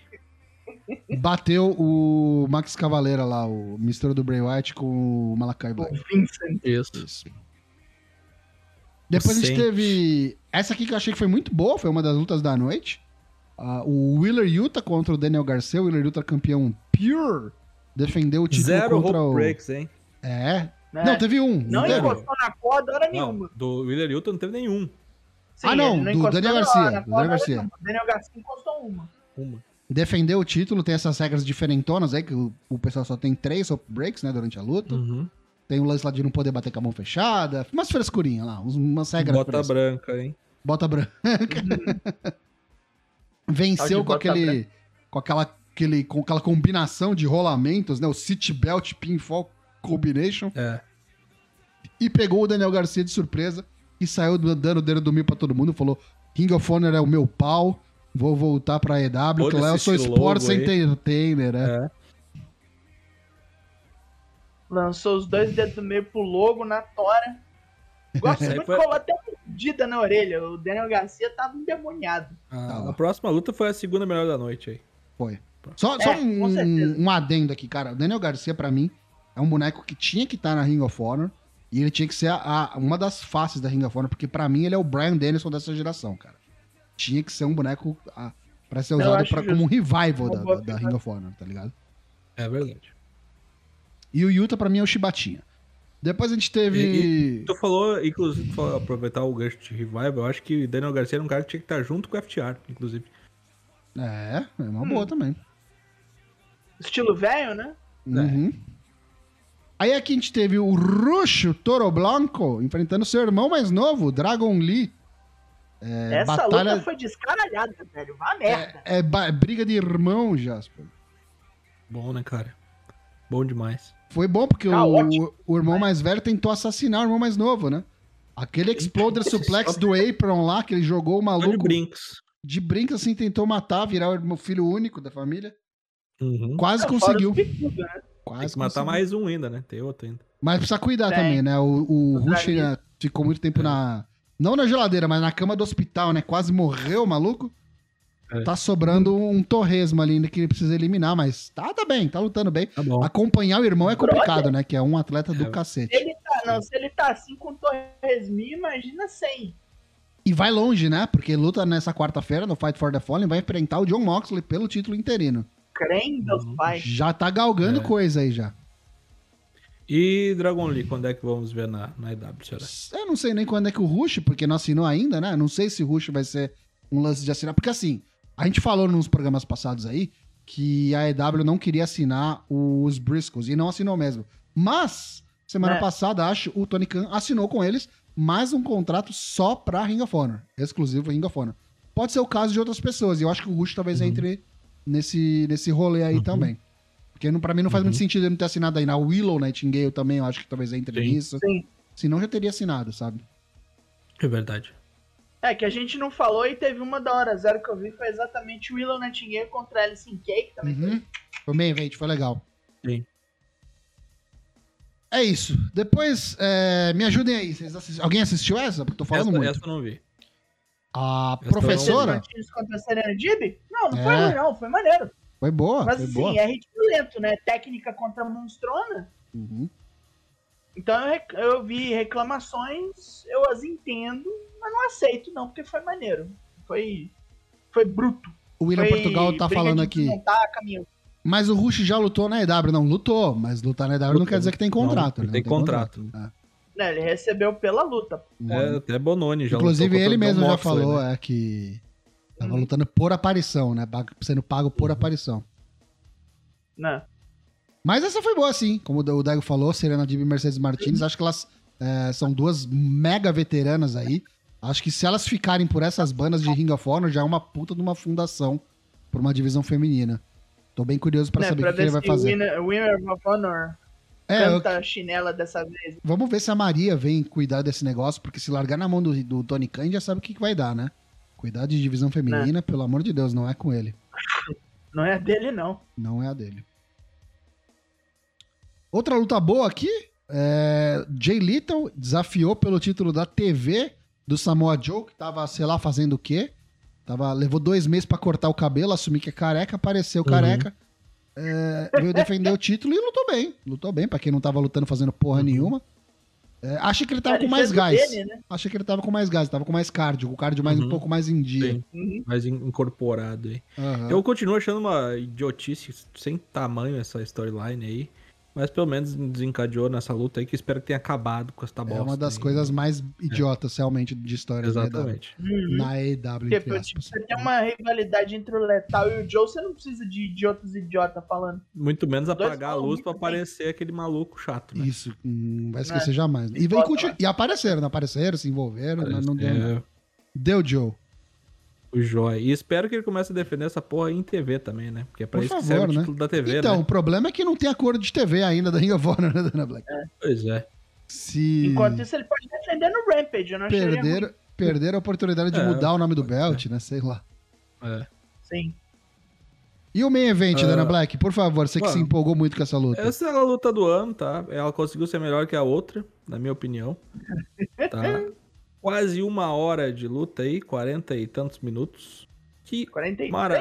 C: Bateu o Max Cavaleira lá, o mistura do Bray Wyatt com o Malakai
B: O
C: Black.
B: Vincent.
A: Isso.
C: Isso. Depois a gente teve. Essa aqui que eu achei que foi muito boa, foi uma das lutas da noite. Ah, o Wheeler Yuta contra o Daniel Garcia. O Wheeler Yuta campeão Pure. Defendeu o título
A: Zero
C: contra
A: Hope
C: o.
A: Breaks, hein?
C: É.
B: né?
C: Não, teve um.
B: Não
C: teve.
B: encostou na corda hora
A: Não,
B: nenhuma.
A: do Willer Hilton não teve nenhum.
B: Sim,
C: Ah, não,
B: ele
C: do Daniel Garcia, do Daniel Garcia.
B: nenhuma. Daniel Garcia encostou uma.
A: Uma.
C: Defendeu o título, tem essas regras diferentonas aí, que o, o pessoal só tem três breaks, né, durante a luta.
A: Uhum.
C: Tem o lance lá de não poder bater com a mão fechada. Umas frescurinhas lá, umas regras
A: Bota branca, hein?
C: Bota branca. Venceu
B: de
C: com aquele. Com aquela, aquele, com aquela combinação de rolamentos, né? O City Belt Pinfall Combination.
A: É.
C: E pegou o Daniel Garcia de surpresa. E saiu dando o dedo do mil pra todo mundo. Falou: King of Honor é o meu pau. Vou voltar pra EW, que lá eu sou
A: aí.
C: Entertainer, né?
A: É.
B: Lançou os dois dedos do meio pro logo na tora. Gosto muito
A: foi-
B: que rolou até uma mordida na orelha. O Daniel Garcia tava endemoniado.
A: A,
C: Tá lá.
A: a próxima luta foi a segunda melhor da noite aí.
C: Foi. Só,
B: É,
C: só um, um adendo aqui, cara. O Daniel Garcia, pra mim, é um boneco que tinha que estar na Ring of Honor. E ele tinha que ser a- a- uma das faces da Ring of Honor, porque pra mim ele é o Brian Danielson dessa geração, cara. Tinha que ser um boneco a, pra ser usado pra- como um revival da, da- da. Ring of Honor, tá ligado?
A: É verdade.
C: E o Yuta, pra mim, é o Shibatinha. Depois a gente teve.
A: Tu falou, inclusive, falou, aproveitar o gancho de revival, eu acho que Daniel Garcia era um cara que tinha que estar junto com o FTR, inclusive.
C: É, é uma
B: Hum.
C: boa também.
B: Estilo velho, né?
C: Uhum. Aí aqui a gente teve o Ruxo Toro Blanco enfrentando seu irmão mais novo, Dragon Lee. É,
B: Essa
C: batalha-
B: luta foi descaralhada, velho. Vá merda.
C: É, ba- briga de irmão, Jasper.
A: Bom, né, cara? Bom demais.
C: Foi bom porque o, o irmão mais velho tentou assassinar o irmão mais novo, né? Aquele Exploder Suplex do Apron lá, que ele jogou o
A: Só de
C: maluco
A: brinks.
C: de brinco, assim, tentou matar, virar o filho único da família.
A: Uhum.
C: Quase conseguiu.
B: né?
C: quase.
A: Tem que matar
C: conseguiu.
A: mais um ainda, né? Tem outro ainda.
C: Mas precisa cuidar
B: Tem.
C: também, né? O, o Rush né, ficou muito tempo na. Não na geladeira, mas na cama do hospital, né? Quase morreu, maluco.
A: É.
C: Tá sobrando um torresmo ali ainda que ele precisa eliminar, mas tá, tá bem, tá lutando bem.
A: Tá bom.
C: Acompanhar o irmão é complicado,
B: Brother.
C: né? Que é um atleta do
A: É.
C: cacete.
B: Ele tá, não, se ele tá assim com o Torresminho, imagina sem.
C: E vai longe, né? Porque luta nessa quarta-feira no Fight for the Fallen, vai enfrentar o John Moxley pelo título interino.
B: Deus
A: Uhum.
B: Pai.
C: Já tá galgando
A: É.
C: coisa aí já.
A: E Dragon Lee, quando é que vamos ver na, na EW, será?
C: Eu não sei nem quando é que o Rush, porque não assinou ainda, né? Não sei se o Rush vai ser um lance de assinar. Porque assim, a gente falou nos programas passados aí que a EW não queria assinar os Briscoes e não assinou mesmo. Mas, semana
B: É.
C: passada, acho, o Tony Khan assinou com eles mais um contrato só pra Ring of Honor. Exclusivo Ring of Honor. Pode ser o caso de outras pessoas. E eu acho que o Rush talvez
A: Uhum.
C: entre nesse, nesse rolê aí
A: Uhum.
C: também. Porque não, pra mim não faz
A: Uhum.
C: muito sentido ele não ter assinado aí. Na Willow Nightingale também, eu acho que talvez entre
A: Sim.
C: nisso.
B: Sim.
C: Senão já teria assinado, sabe?
A: É verdade.
B: É, que a gente não falou e teve uma da hora zero que eu vi, foi exatamente o Willow Nightingale contra Alice in Cake também.
C: Uhum. Foi bem evento, foi legal.
A: Sim.
C: É isso. Depois, é, me ajudem aí. Vocês assis- Alguém assistiu essa? Porque tô falando
A: Essa,
C: muito.
A: essa eu não vi.
C: A
A: essa
C: professora
B: contra a Serena Dib? Não, não
C: É.
B: foi ruim, não, foi maneiro.
C: foi boa.
B: Mas
C: foi
B: assim,
C: boa.
B: é ritmo lento, né? Técnica contra monstrona.
C: Uhum.
B: Então eu, eu vi reclamações, eu as entendo, mas não aceito não, porque foi maneiro. Foi, foi bruto.
C: O William
B: foi
C: Portugal tá falando aqui. Mas o Rush já lutou na EW. Não, lutou. Mas lutar na EW não
A: Lutou.
C: quer dizer que tem contrato.
A: Não,
C: né?
A: tem contrato.
C: É.
B: Né, ele recebeu pela luta.
A: É, até Bononi já
C: Inclusive, ele mesmo já
A: Moxley,
C: falou
A: né?
C: é, que tava
B: Uhum.
C: lutando por aparição, né? Sendo pago por aparição.
B: Né?
C: Mas essa foi boa, sim. Como o Dego falou, Serena Dib e Mercedes Martins. Acho que elas é, são duas mega veteranas aí. Acho que se elas ficarem por essas bandas de Ring of Honor, já é uma puta de uma fundação por uma divisão feminina. Tô bem curioso pra
B: Né,
C: saber o que, ele vai fazer.
B: Winner, Winner of Honor
C: É, eu-
B: canta a chinela dessa vez.
C: vamos ver se a Maria vem cuidar desse negócio, porque se largar na mão do, do Tony Khan, já sabe o que, que vai dar, né? Cuidar de divisão feminina, pelo amor de Deus, não é com ele.
B: Não é dele, não.
C: Não é a dele. Outra luta boa aqui. É, Jay Little desafiou pelo título da TV do Samoa Joe, que tava, sei lá, fazendo o quê? Tava, levou dois meses pra cortar o cabelo, assumir que é careca, apareceu
A: Uhum.
C: careca. É, veio defender o título e lutou bem. Lutou bem, pra quem não tava lutando fazendo porra
A: Uhum.
C: nenhuma. É, achei que ele tava com mais gás.
B: dele, né?
C: Achei que ele tava com mais gás, tava com mais cardio, o cardio mais, um
A: Uhum.
C: pouco mais em dia.
B: Uhum.
A: mais in- incorporado aí. Eu continuo achando uma idiotice sem tamanho essa storyline aí. Mas pelo menos desencadeou nessa luta aí que espero que tenha acabado com essa bosta.
C: É uma das
A: aí.
C: coisas mais idiotas, realmente, de história EW.
A: Exatamente.
B: Uhum.
C: Na EW,
B: Porque tipo, você tem uma rivalidade entre o Letal e o Joe, você não precisa de idiotas idiota falando.
A: Muito menos apagar a luz pra
B: bem.
A: aparecer aquele maluco chato, né?
C: Isso, hum, não vai
B: É.
C: esquecer jamais. E, continu-
B: lá.
C: e apareceram, não apareceram, se envolveram, mas não deu.
A: É,
C: Deu, Joe.
A: O Joy. E espero que ele comece a defender essa porra em TV também, né? Porque é pra
C: Por
A: isso
C: favor,
A: que serve
C: né?
A: o título da TV,
C: então,
A: né?
C: o problema é que não tem acordo de TV ainda da Ring of Honor, né, Dana Black?
A: Pois é.
C: Se
B: Enquanto isso, ele pode defender no Rampage, eu não ruim.
C: perder, perder a oportunidade de
A: É,
C: mudar o nome do belt, né? Sei lá.
A: é.
B: Sim.
C: E o main event,
A: Ah,
C: Dana Black, por favor, você que se
A: mano,
C: empolgou muito com essa luta.
A: Essa é a luta do ano, tá? Ela conseguiu ser melhor que a outra, na minha opinião. Tá? Quase uma hora de luta aí, 40 e tantos minutos. Que,
B: 43.
A: mara...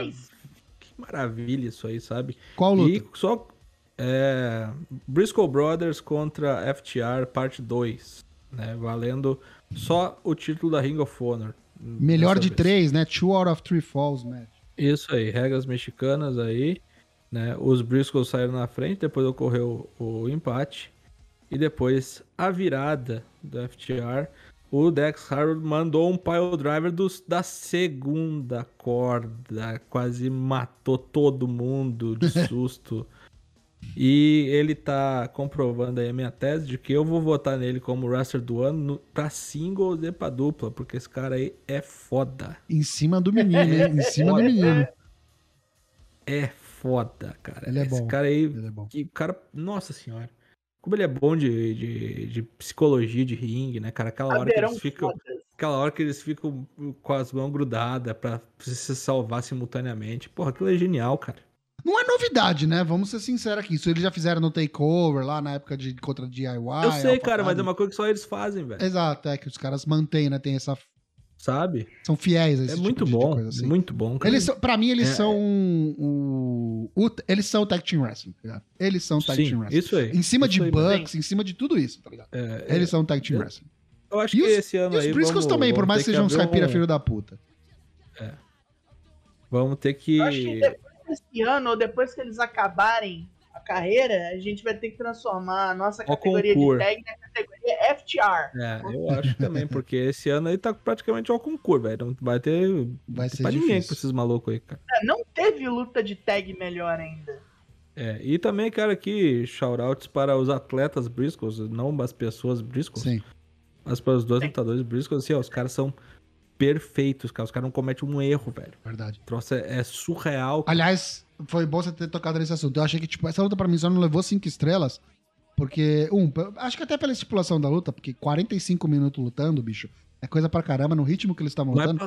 A: que maravilha isso aí, sabe?
C: Qual luta?
A: E só é, Briscoe Brothers contra FTR parte 2, né? Valendo só o título da Ring of Honor.
C: Melhor de
A: vez.
C: três, né? Two out of three falls, match.
A: Isso aí, regras mexicanas aí, né? Os Briscoe saíram na frente, depois ocorreu o empate e depois a virada do FTR. O Dex Harwood mandou um pile driver dos, da segunda corda, quase matou todo mundo de susto. e ele tá comprovando aí a minha tese de que eu vou votar nele como wrestler do ano no, pra singles e pra dupla, porque esse cara aí é foda.
C: Em cima do menino, hein? Em cima do menino.
A: É foda, cara.
C: Ele é
A: Esse
C: bom.
A: cara aí,
C: Ele é bom.
A: que cara, nossa senhora. Como ele é bom de, de, de psicologia de ringue, né, cara? Aquela hora que eles ficam, aquela hora que eles ficam com as mãos grudadas pra se salvar simultaneamente. Porra, aquilo é genial, cara.
C: Não é novidade, né? Vamos ser sinceros aqui. Isso eles já fizeram no Takeover, lá na época de contra DIY.
A: Eu sei, cara, mas é uma coisa que só eles fazem, velho.
C: Exato, é que os caras mantêm, né? Tem essa.
A: Sabe?
C: São fiéis a esse
A: É
C: tipo
A: muito
C: de- de
A: bom.
C: coisa, assim.
A: Muito bom, cara.
C: Eles são, pra mim, eles
A: É,
C: são o, o- Eles são o Tag Team Wrestling, tá ligado? Eles são o Tag
A: Sim,
C: Team Wrestling.
A: isso aí.
C: Em cima
A: Isso
C: de
A: aí,
C: Bucks, em cima de tudo isso, tá ligado?
A: É,
C: Eles são o Tag Team
A: eu-
C: Wrestling.
A: Eu acho
C: E
A: que
C: os-
A: esse ano
C: E os
A: aí.
C: Briscoes
A: vamos-
C: também, por
A: vamos
C: mais que sejam uns caipira
A: um-
C: filho da puta.
A: Vamos ter que.
B: Eu acho que depois desse ano, ou depois que eles acabarem a carreira, a gente vai ter que transformar a nossa
A: Ó,
B: categoria
A: concurso.
B: de tag na categoria FTR.
A: É, eu acho também, porque esse ano aí tá praticamente ao concurso, velho. Não vai ter.
C: Vai ser
A: pra ninguém
C: difícil.
A: com esses malucos aí, cara.
B: É, Não teve luta de tag melhor ainda.
A: É, e também quero aqui shoutouts para os atletas Briscoes, não as pessoas Briscoes,
C: Sim.
A: mas para os dois
B: Sim.
A: lutadores Briscoes, assim, ó, os caras são perfeitos, cara. Os caras não cometem um erro, velho.
C: Verdade.
A: O troço é, é surreal. cara.
C: Aliás, foi bom você ter tocado nesse assunto. Eu achei que, tipo, essa luta pra mim só não levou cinco estrelas. Porque, um, acho que até pela estipulação da luta, porque 45 minutos lutando, bicho, é coisa pra caramba, no ritmo que eles estavam lutando.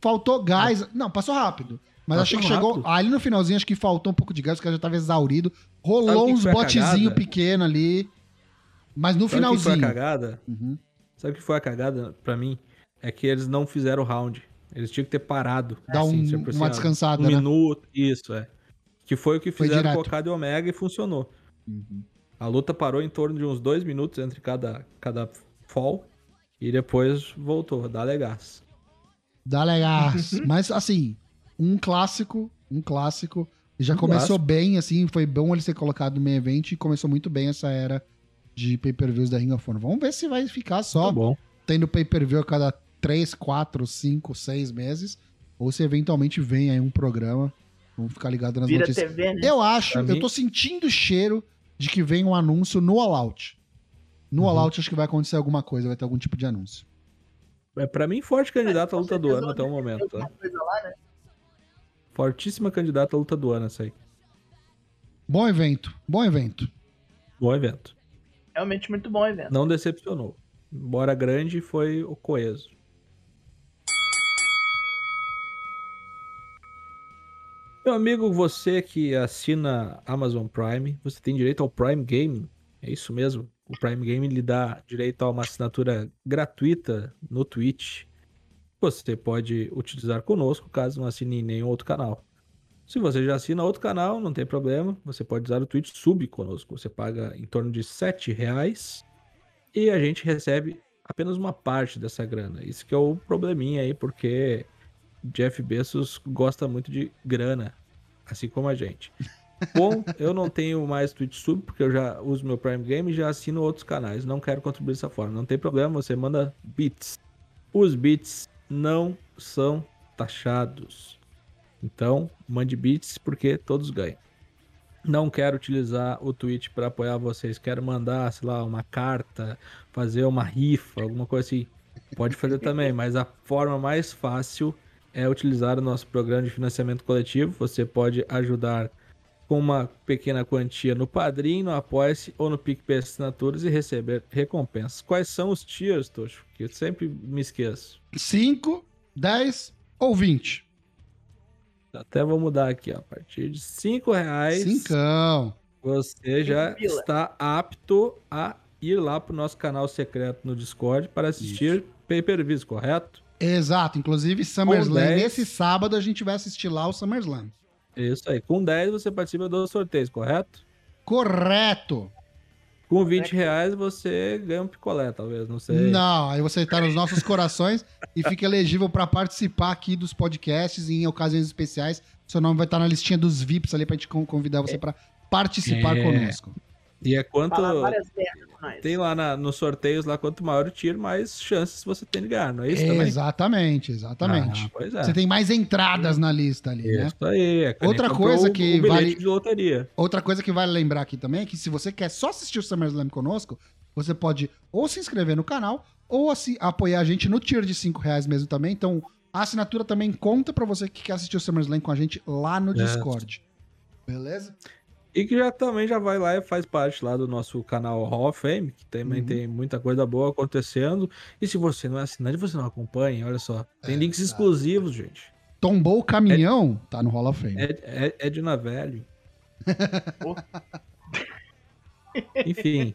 C: Faltou gás. Não, passou rápido. Mas
A: Passou
C: achei que chegou.
A: rápido.
C: Ali no finalzinho, acho que faltou um pouco de gás, caras já estavam exauridos.
A: Sabe
C: Rolou uns botezinhos pequenos ali. Mas no
A: Sabe o que foi a
C: finalzinho.
A: cagada?
C: Uhum.
A: Sabe o que foi a cagada pra mim? É que eles não fizeram o round. Eles tinham que ter parado.
C: Dá um-
A: tipo
C: uma
A: ó,
C: descansada,
A: Um
C: né?
A: minuto, isso, é. Que foi o que fizeram com o Okada e Omega e funcionou.
C: Uhum.
A: A luta parou em torno de uns dois minutos entre cada, cada fall e depois voltou, dá legas.
C: Dá legais. Mas, assim, um clássico, um clássico. Já
A: Um
C: começou
A: clássico.
C: bem, assim, foi bom ele ser colocado no main event e começou muito bem essa era de pay-per-views da Ring of Honor. Vamos ver se vai ficar só
A: Tá bom.
C: tendo pay-per-view a cada 3, 4, 5, 6 meses, ou se eventualmente vem aí um programa. Vamos ficar ligado nas
B: Vira
C: notícias.
B: TV, né?
C: Eu acho,
A: Pra
C: eu tô sentindo o cheiro de que vem um anúncio no All Out. No
A: Uhum.
C: All Out acho que vai acontecer alguma coisa, vai ter algum tipo de anúncio.
A: É pra mim forte candidato à luta do ano até o momento, tá?
B: né?
A: Fortíssima candidata à luta do ano essa aí.
C: Bom evento, bom evento.
A: Bom evento.
B: Realmente muito bom evento.
A: Não decepcionou. Embora grande, foi o coeso. Meu amigo, você que assina Amazon Prime, você tem direito ao Prime Gaming. É isso mesmo. O Prime Gaming lhe dá direito a uma assinatura gratuita no Twitch. Você pode utilizar conosco caso não assine em nenhum outro canal. Se você já assina outro canal, não tem problema. Você pode usar o Twitch Sub conosco. Você paga em torno de 7 reais e a gente recebe apenas uma parte dessa grana. Isso que é o probleminha aí, porque Jeff Bezos gosta muito de grana, assim como a gente. Bom, eu não tenho mais Twitch Sub, porque eu já uso meu Prime Game e já assino outros canais. Não quero contribuir dessa forma. Não tem problema, você manda bits. Os bits não são taxados. Então, mande bits porque todos ganham. Não quero utilizar o Twitch para apoiar vocês. Quero mandar, sei lá, uma carta, fazer uma rifa, alguma coisa assim. Pode fazer também, mas a forma mais fácil é utilizar o nosso programa de financiamento coletivo. Você pode ajudar com uma pequena quantia no Padrim, no Apoia-se ou no PicPay Assinaturas e receber recompensas. Quais são os tiers, Tocho? Que eu sempre me esqueço.
C: 5, 10 ou 20?
A: Até vou mudar aqui, ó. A partir de 5 reais.
C: Cincão.
A: Você já está apto a ir lá pro nosso canal secreto no Discord para assistir pay-per-views, correto?
C: Exato. Inclusive, SummerSlam.
A: 10.
C: Nesse sábado a gente vai assistir lá o SummerSlam.
A: Isso aí. Com 10 você participa dos sorteios, correto?
C: Correto.
A: Com 20 reais você ganha um picolé, talvez, não sei.
C: Não, aí você tá nos nossos corações e fica elegível para participar aqui dos podcasts e em ocasiões especiais. Seu nome vai estar na listinha dos VIPs ali pra gente con- convidar você para participar
A: É.
C: conosco.
A: E é quanto. Tem lá na- nos sorteios, lá quanto maior o tiro, mais chances você tem de ganhar, não é isso também?
C: Exatamente, exatamente.
A: Ah, pois é.
C: Você tem mais entradas na lista ali, né?
A: Isso aí. É
C: Outra coisa
A: o-
C: que
A: o bilhete
C: vale-
A: de loteria.
C: Outra coisa que vale lembrar aqui também é que se você quer só assistir o SummerSlam conosco, você pode ou se inscrever no canal ou assi- apoiar a gente no tier de 5 reais mesmo também. Então, a assinatura também conta pra você que quer assistir o SummerSlam com a gente lá no
A: É.
C: Discord. Beleza?
A: E que já também já vai lá e faz parte lá do nosso canal Hall of Fame, que também
C: Uhum.
A: tem muita coisa boa acontecendo. E se você não é assinante, você não acompanha, olha só. Tem
C: É,
A: links
C: tá.
A: exclusivos, gente.
C: Tombou o caminhão, tá no Hall of Fame.
A: É, é, é de velho. Enfim.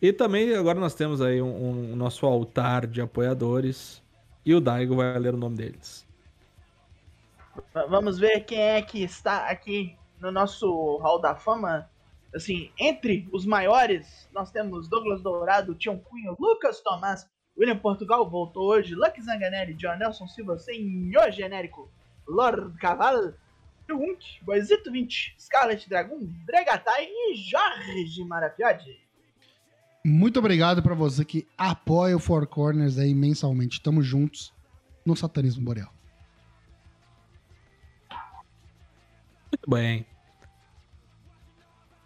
A: E também agora nós temos aí um, um, nosso altar de apoiadores. E o Daigo vai ler o nome deles.
B: Vamos ver quem é que está aqui no nosso Hall da Fama. Assim, entre os maiores, nós temos Douglas Dourado, Tião Cunha, Lucas Tomás, William Portugal voltou hoje, Lucky Zanganelli, John Nelson Silva, Senhor Genérico, Lord Cavalo, Trunk, Boisito 20, Scarlet Dragon, Dregatai e Jorge Marafiode.
C: Muito obrigado para você que apoia o Four Corners aí mensalmente. Tamo juntos no Satanismo Boreal.
A: Muito bem.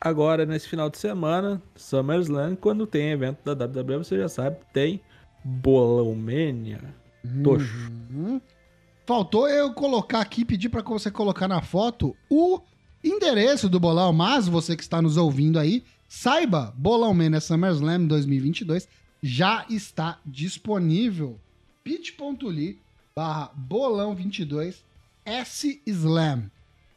A: Agora, nesse final de semana, SummerSlam, quando tem evento da WWE, você já sabe, tem Bolão Mania.
C: Uhum. Faltou eu colocar aqui, pedir para você colocar na foto o endereço do bolão, mas você que está nos ouvindo aí, saiba, Bolão Mania SummerSlam 2022 já está disponível. bit.ly barra bolão 22 S-Slam.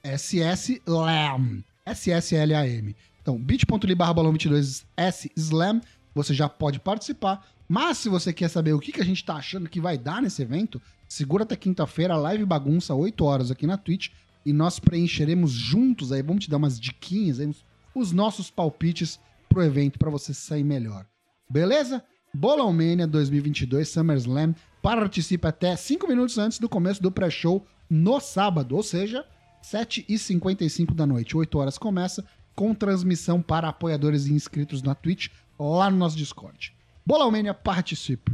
C: S-S-Lam. S-S-L-A-M. Então, bit.ly barra bolão 22 S-Slam. Você já pode participar. Mas se você quer saber o que, que a gente tá achando que vai dar nesse evento, segura até quinta-feira, live bagunça, 8 horas aqui na Twitch, e nós preencheremos juntos aí, vamos te dar umas diquinhas aí, os nossos palpites pro evento para você sair melhor. Beleza? Bolão Mania 2022 SummerSlam. Participe até 5 minutos antes do começo do pré-show no sábado, ou seja, 7h55 da noite. 8 horas começa, com transmissão para apoiadores e inscritos na Twitch, lá no nosso Discord. Bolalmania participe.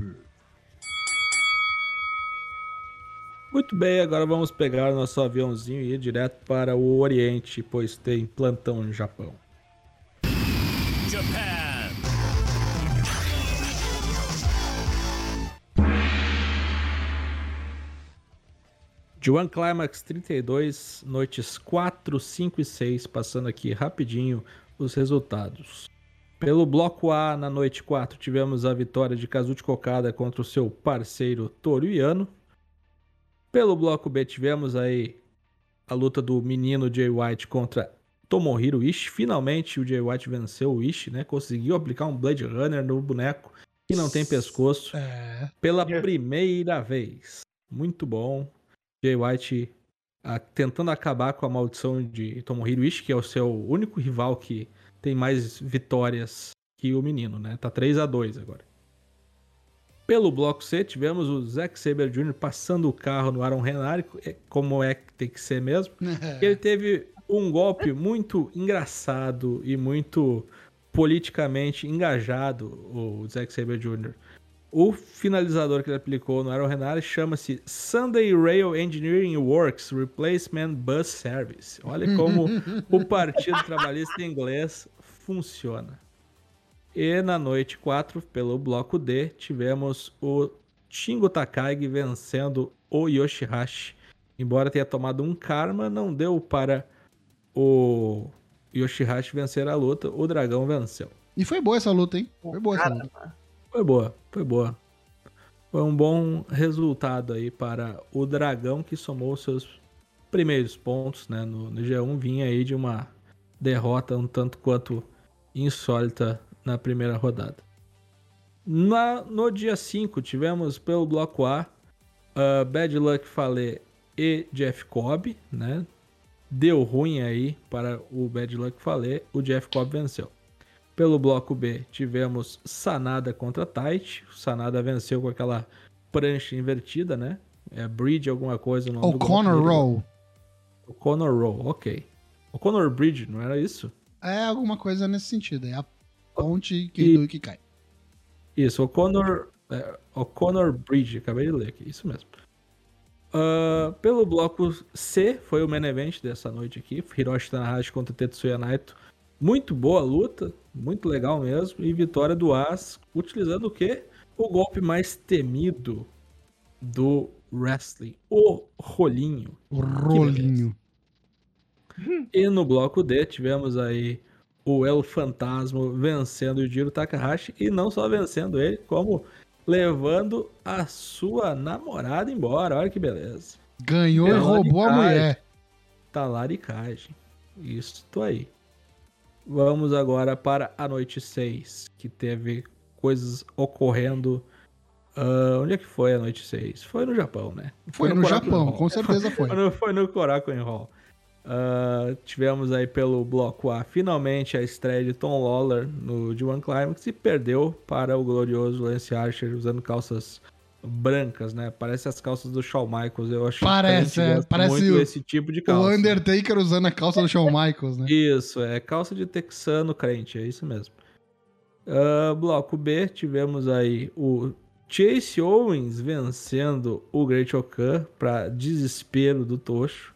A: Muito bem, agora vamos pegar nosso aviãozinho e ir direto para o Oriente, pois tem plantão no Japão. Japan. G1 Climax 32, noites 4, 5 e 6, passando aqui rapidinho os resultados. Pelo bloco A, na noite 4, tivemos a vitória de Kazuchi Kokada contra o seu parceiro Toru Yano. Pelo bloco B, tivemos aí a luta do menino Jay White contra Tomohiro Ishii. Finalmente o Jay White venceu o Ishii, né? Conseguiu aplicar um Blade Runner no boneco que não tem pescoço é. pela primeira vez. Muito bom. Jay White a, tentando acabar com a maldição de Tomohiro Ishii, que é o seu único rival que tem mais vitórias que o menino, né? Tá 3 a 2 agora. Pelo bloco C, tivemos o Zack Saber Jr. passando o carro no Aaron Renari, é, como é que tem que ser mesmo. Ele teve um golpe muito engraçado e muito politicamente engajado, o Zack Saber Jr. O finalizador que ele aplicou no Aaron Renari chama-se Sunday Rail Engineering Works Replacement Bus Service. Olha como o Partido Trabalhista Inglês funciona. E na noite 4, pelo bloco D, tivemos o Shingo Takagi vencendo o Yoshihashi. Embora tenha tomado um karma, não deu para o Yoshihashi vencer a luta. O dragão venceu.
C: E foi boa essa luta, hein? Foi boa essa luta.
A: Foi boa, foi boa. Foi um bom resultado aí para o Dragão que somou seus primeiros pontos, né? No, no G1 vinha aí de uma derrota um tanto quanto insólita na primeira rodada. Na, no dia 5 tivemos pelo bloco A uh, Bad Luck Fale e Jeff Cobb, né? Deu ruim aí para o Bad Luck Fale, o Jeff Cobb venceu. Pelo bloco B, tivemos Sanada contra Tight. Sanada venceu com aquela prancha invertida, né? É Bridge alguma coisa.
C: O Conor Roll.
A: O Conor Roll, ok. O Conor Bridge, não era isso?
C: É alguma coisa nesse sentido. É a ponte que, e... que cai.
A: Isso, o Conor, é, o Conor Bridge, acabei de ler aqui, isso mesmo. Uh, pelo bloco C, foi o main event dessa noite aqui. Hiroshi Tanahashi contra Tetsuya Naito. Muito boa luta, muito legal mesmo. E vitória do As, utilizando o quê? O golpe mais temido do wrestling, o rolinho.
C: O rolinho.
A: E no bloco D tivemos aí o El Fantasma vencendo o Jiro Takahashi e não só vencendo ele, como levando a sua namorada embora. Olha que beleza.
C: Ganhou e
A: É,
C: roubou a mulher.
A: Talaricagem. Isso aí. Vamos agora para a noite 6, que teve coisas ocorrendo. Ah, onde é que foi a noite 6? Foi no Japão, né?
C: Foi no
A: Korakuen
C: Japão,
A: Hall.
C: com certeza foi.
A: Foi no, foi no Korakuen Hall. Ah, tivemos aí pelo bloco A finalmente a estreia de Tom Lawler no D1 Climax e perdeu para o glorioso Lance Archer usando calças brancas, né? Parece as calças do Shawn Michaels. Eu acho
C: Parece, é, parece
A: muito
C: o-
A: desse tipo de
C: O
A: calça.
C: Undertaker usando a calça do Shawn Michaels, né?
A: Isso, é calça de texano crente, é isso mesmo. Ah, bloco B, tivemos aí o Chase Owens vencendo o Great Okan para desespero do Tocho.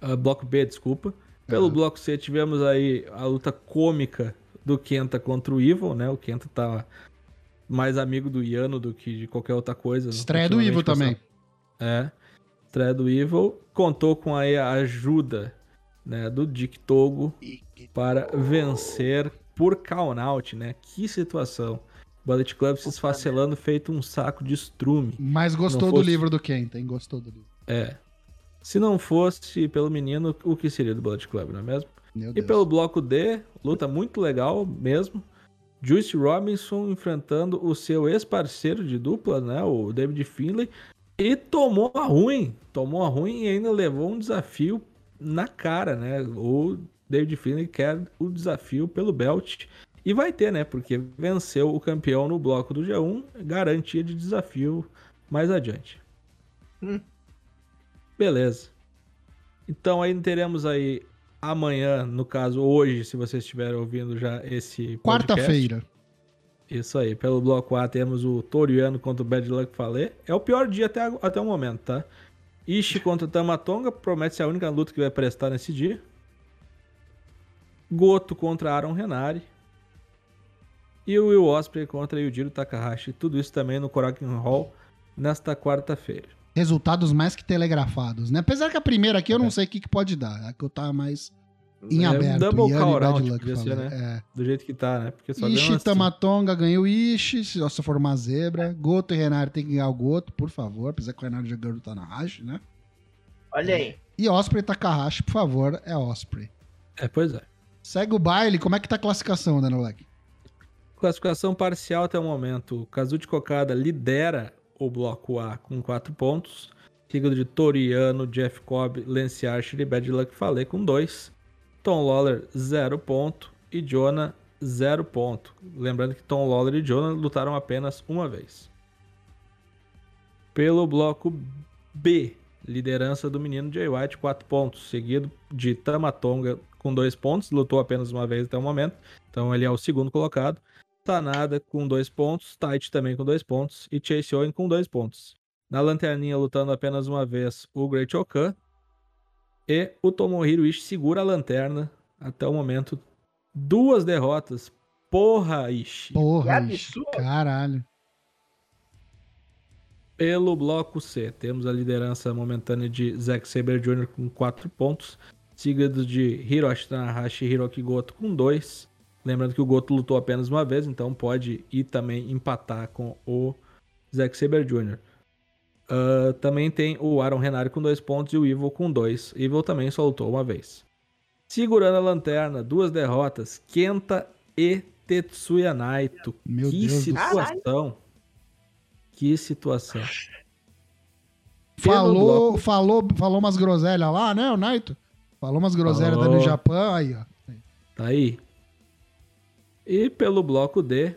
A: Ah, bloco B, desculpa. Pelo
C: Aham.
A: bloco C, tivemos aí a luta cômica do Kenta contra o Evil, né? O Kenta tá mais amigo do Yano do que de qualquer outra coisa. né?
C: Estreia do Evil também.
A: é. Estreia do Evil. Contou com aí a ajuda né, do Dick Togo para vencer por count-out, né? Que situação. Bullet Club se esfacelando feito um saco de estrume.
C: Mas gostou
A: Não
C: do
A: fosse-
C: livro do Kenta, hein? Gostou do livro.
A: É. Se não fosse pelo menino, o que seria do Bullet Club, não é mesmo?
C: Meu
A: E
C: Deus.
A: pelo bloco D, luta muito legal mesmo. Juice Robinson enfrentando o seu ex-parceiro de dupla, né? O David Finlay. E tomou a ruim. Tomou a ruim e ainda levou um desafio na cara, né? O David Finlay quer o desafio pelo belt. E vai ter, né? Porque venceu o campeão no bloco do G1. Garantia de desafio mais adiante.
B: Hum.
A: Beleza. Então aí teremos aí amanhã, no caso hoje, se vocês estiverem ouvindo já esse.
C: Quarta-feira.
A: Isso aí, pelo bloco A temos o Toriano contra o Bad Luck Fale. É o pior dia até, até o momento, tá? Ishi contra o Tamatonga, promete ser a única luta que vai prestar nesse dia. Goto contra Aaron Renari. E o Will Ospreay contra Yujiro Takahashi. Tudo isso também no Korakuen Hall nesta quarta-feira.
C: Resultados mais que telegrafados, né? Apesar que a primeira aqui eu
A: É.
C: não sei o que, que pode dar. A que eu tava mais em
A: É,
C: aberto.
A: double
C: Yanni
A: count
C: Bad
A: out,
C: Luck
A: podia ser, né?
C: É.
A: Do jeito que tá, né? Porque só
C: Ishi
A: assim.
C: Tamatonga ganha o Ishi, se for uma zebra. Goto e Renari tem que ganhar o Goto, por favor. Apesar que o Renari já ganhou o Tanahashi, né?
B: Olha aí.
C: E Osprey e Takahashi, por favor, é Osprey.
A: É, pois é.
C: Segue o baile, como é que tá a classificação, Dano Leg?
A: Classificação parcial até o momento. Kazuchi Kokada lidera o bloco A com 4 pontos. Seguido de Toriano, Jeff Cobb, Lance Archer e Bad Luck Fale com 2. Tom Lawler, 0 ponto. E Jonah, 0 ponto. Lembrando que Tom Lawler e Jonah lutaram apenas uma vez. Pelo bloco B, liderança do menino Jay White, 4 pontos. Seguido de Tamatonga com 2 pontos. Lutou apenas uma vez até o momento. Então ele é o segundo colocado. Tanada com dois pontos, Tite também com dois pontos e Chase Owen com dois pontos. Na lanterninha lutando apenas uma vez o Great Okan e o Tomohiro Ishii segura a lanterna até o momento. Duas derrotas. Porra, Ishii.
C: Porra,
B: Que
C: Ishi,
B: absurdo.
C: caralho.
A: Pelo bloco C, temos a liderança momentânea de Zack Saber Jr. com 4 pontos, seguido de Hiroshi Tanahashi e Hiroki Goto com 2. Lembrando que o Goto lutou apenas uma vez, então pode ir também empatar com o Zack Saber Jr. Ah, também tem o Aaron Renari com 2 pontos e o Evil com 2. Evil também só lutou uma vez. Segurando a lanterna, duas derrotas, Kenta e Tetsuya Naito.
C: Meu
A: que
C: Deus
A: situação. Que situação.
C: Falou,
A: bloco-
C: falou, falou umas groselhas lá, né, o Naito? Falou umas groselhas
A: Falou.
C: da no Japão, aí, ó.
A: Tá aí. E pelo bloco D,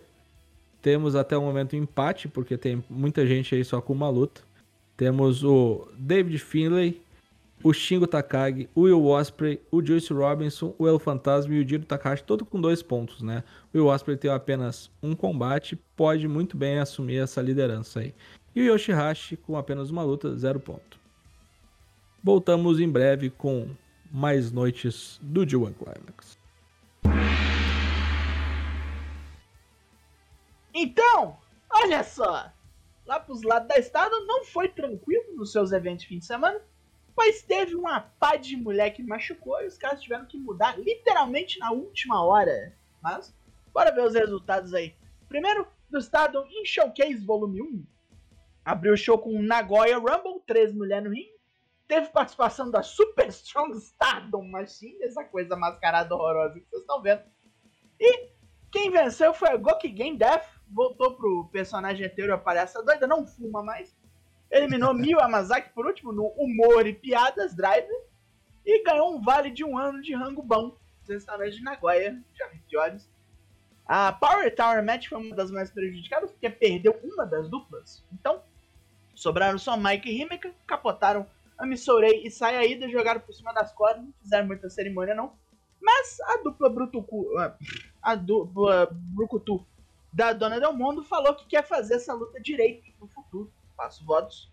A: temos até o momento um empate, porque tem muita gente aí só com uma luta. Temos o David Finlay, o Shingo Takagi, o Will Ospreay, o Joyce Robinson, o El Fantasma e o Jiro Takahashi, todo com dois pontos, né? O Will Ospreay tem apenas um combate, pode muito bem assumir essa liderança aí. E o Yoshihashi com apenas uma luta, zero ponto. Voltamos em breve com mais noites do G1 Climax.
B: Então, olha só. Lá pros lados da estrada não foi tranquilo nos seus eventos de fim de semana. Pois teve uma pá de mulher que machucou e os caras tiveram que mudar literalmente na última hora. Mas, bora ver os resultados aí. Primeiro, do estado em Showcase Volume 1. Abriu o show com Nagoya Rumble, três mulheres no ringue. Teve participação da Super Strong Stardom Machine, essa coisa mascarada horrorosa que vocês estão vendo. E quem venceu foi a Gokigen Death, voltou pro personagem anterior, a palhaça doida, não fuma mais. Eliminou Mio Amazaki por último no Humor e Piadas Driver. E ganhou um vale de um ano de rango bom. Restaurante de Nagoya, já vi piores. A Power Tower Match foi uma das mais prejudicadas, porque perdeu uma das duplas. Então, sobraram só Mike e Himeka, capotaram a Missourei e Sayaida, jogaram por cima das cordas, não fizeram muita cerimônia não. Mas a dupla Brutucu, a dupla Brucutu da Dona Del Mundo falou que quer fazer essa luta direito no futuro. Faço votos.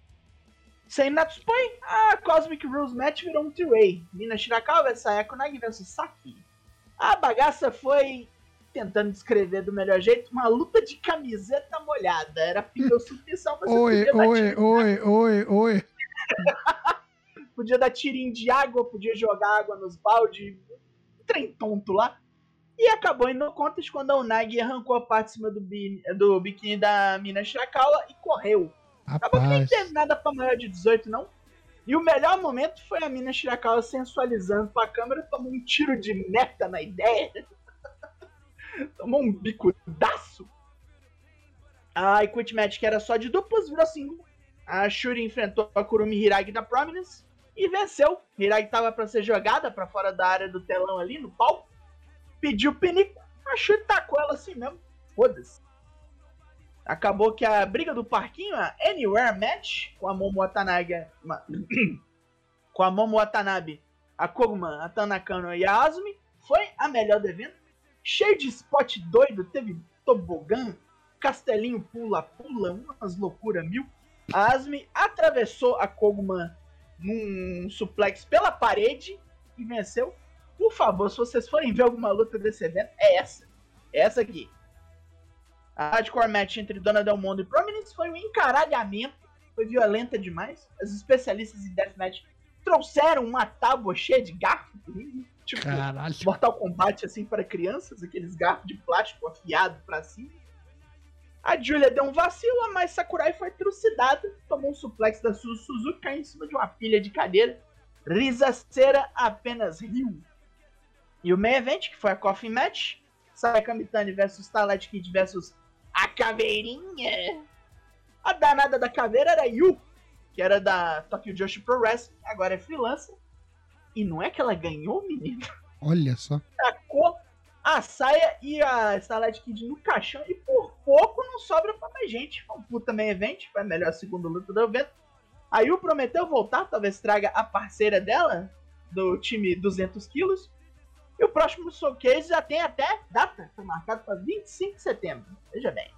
B: Sem Natsupoi, a Cosmic Rules Match virou um three-way. Mina Shirakawa vs Sayako Nagi vs Saki. A bagaça foi, tentando descrever do melhor jeito, uma luta de camiseta molhada. Era pneu submissão,
C: mas oi, oi, oi, oi, oi.
B: podia dar tirinho de água, podia jogar água nos baldes, um trem tonto lá. E acabou indo contas quando a Unagi arrancou a parte de cima do, bi, do biquíni da mina Shirakawa e correu. Acabou que nem teve nada pra maior de 18, não. E o melhor momento foi a mina Shirakawa sensualizando pra câmera, tomou um tiro de meta na ideia. tomou um bicudaço. A Equity Match, que era só de duplas, virou single. A Shuri enfrentou a Kurumi Hiragi da Prominence e venceu. Hiragi tava para ser jogada para fora da área do telão ali, no palco. Pediu pinico. A Shuri tacou ela assim mesmo. Foda-se. Acabou que a briga do parquinho, a Anywhere Match, com a Momo Watanabe, com a Momo Watanabe, a Koguma, a Tanakano e a Azumi, foi a melhor do evento. Cheio de spot doido, teve tobogã, castelinho pula-pula, umas loucuras mil. A Asmi atravessou a Koguma num suplex pela parede e venceu. Por favor, se vocês forem ver alguma luta desse evento, é essa. É essa aqui. A hardcore match entre Dona Del Mundo e Prominence foi um encaralhamento. Foi violenta demais. As especialistas em deathmatch trouxeram uma tábua cheia de garfo. Tipo, Caralho. Mortal Kombat assim para crianças, aqueles garfos de plástico afiado para cima. A Julia deu um vacilo, mas Sakurai foi trucidada, tomou um suplex da Suzuki, caiu em cima de uma pilha de cadeira. Risaceira apenas riu. E o main event, que foi a Coffee Match, Sayaka Mitani versus Starlight Kid versus a Caveirinha. A danada da caveira era Yu, que era da Tokyo Joshi Pro Wrestling, agora é freelancer. E não é que ela ganhou, menino?
C: Olha só.
B: Tacou a saia e a Starlight Kid no caixão e por pouco não sobra pra mais gente. Foi um puta main event, foi a melhor segunda luta do evento. A Yu prometeu voltar, talvez traga a parceira dela, do time 200 quilos. E o próximo showcase já tem até data, foi marcado para 25 de setembro. Veja bem.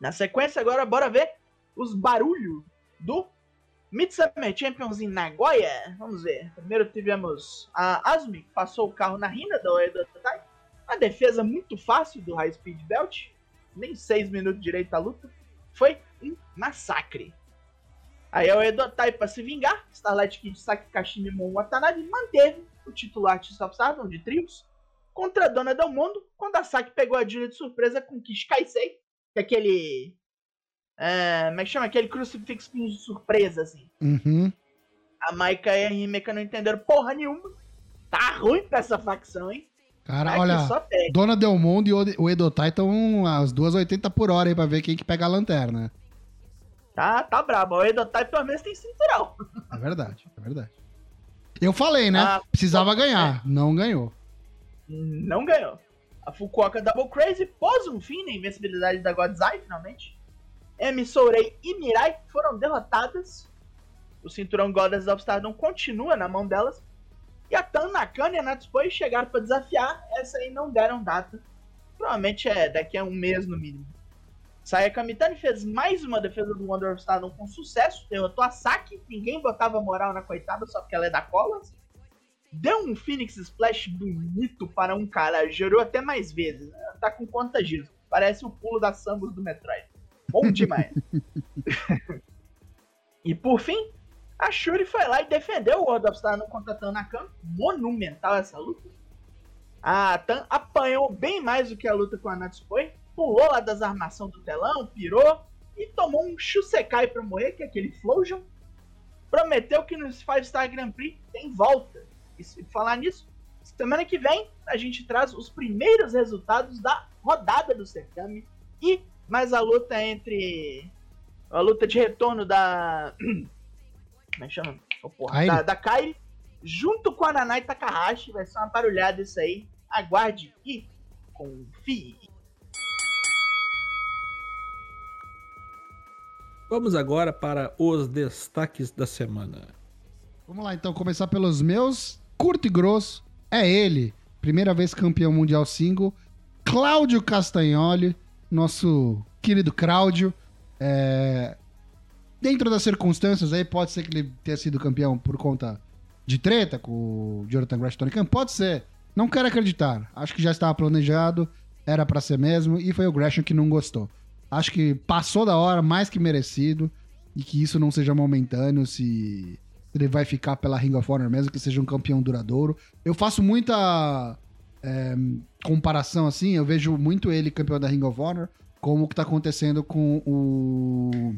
B: Na sequência, agora, bora ver os barulhos do Midsummer Champions em Nagoya. Vamos ver. Primeiro tivemos a Asmi, que passou o carro na rina da Oedo Tai. Uma defesa muito fácil do High Speed Belt. Nem 6 minutos direito a luta. Foi um massacre. Aí a Oedo Tai, para se vingar, Starlight Kid Saki Kashimi Mon Watanabe manteve o titular Artist of Stardom de trios, contra a Dona Del Mundo, quando a Saki pegou a Julia de surpresa com Kish Kaisei, que é aquele. É, como é que chama? Aquele crucifixo de surpresa, assim.
C: Uhum.
B: A Maika e a Himeka não entenderam porra nenhuma. Tá ruim pra essa facção, hein?
C: Cara, Aqui olha, Dona Del Mundo e o Edotai estão às 2,80 por hora aí pra ver quem que pega a lanterna.
B: Tá, tá brabo. O Edotai pelo menos tem cinturão.
C: É verdade, é verdade. Eu falei, né? Ah, Precisava ganhar. É. Não ganhou.
B: Não ganhou. A Fukuoka Double Crazy pôs um fim na invencibilidade da Godzai, finalmente. Emi Sourei e Mirai foram derrotadas. O cinturão Goddess of Stardom continua na mão delas. E a Tan Nakano e a Natsupoi chegaram para desafiar. Essa aí não deram data. Provavelmente é daqui a um mês no mínimo. Saya Kamitani fez mais uma defesa do Wonder of Stardom com sucesso, derrotou a Saki, ninguém botava moral na coitada só porque ela é da Collins. Deu um Phoenix Splash bonito para um cara, gerou até mais vezes. Né? Tá com quantas giros? Parece o pulo da Samus do Metroid. Bom demais. e por fim, a Shuri foi lá e defendeu o World of Stardom contra a Tanakam. Monumental essa luta. A Tan apanhou bem mais do que a luta com a Natsupoi pulou lá das armações do telão, pirou e tomou um Shusekai pra morrer, que é aquele Flosion. Prometeu que nos Five Star Grand Prix tem volta. E se falar nisso, semana que vem a gente traz os primeiros resultados da rodada do certame e mais a luta entre. A luta de retorno da. Como é que chama? Oh, porra? Da, da Kairi, junto com a Nanai Takahashi. Vai ser uma barulhada isso aí. Aguarde e confie.
A: Vamos agora para os destaques da semana.
C: Vamos lá, então, começar pelos meus. Curto e grosso. É ele. Primeira vez campeão mundial single. Cláudio Castagnoli. Nosso querido Cláudio. É, Dentro das circunstâncias aí, pode ser que ele tenha sido campeão por conta de treta com o Jonathan Grash Tony Khan. Pode ser. Não quero acreditar. Acho que já estava planejado. Era pra ser mesmo. E foi o Gresham que não gostou. Acho que passou da hora, mais que merecido. E que isso não seja momentâneo, se ele vai ficar pela Ring of Honor mesmo, que seja um campeão duradouro. Eu faço muita é, comparação assim, eu vejo muito ele campeão da Ring of Honor, como o que tá acontecendo com o.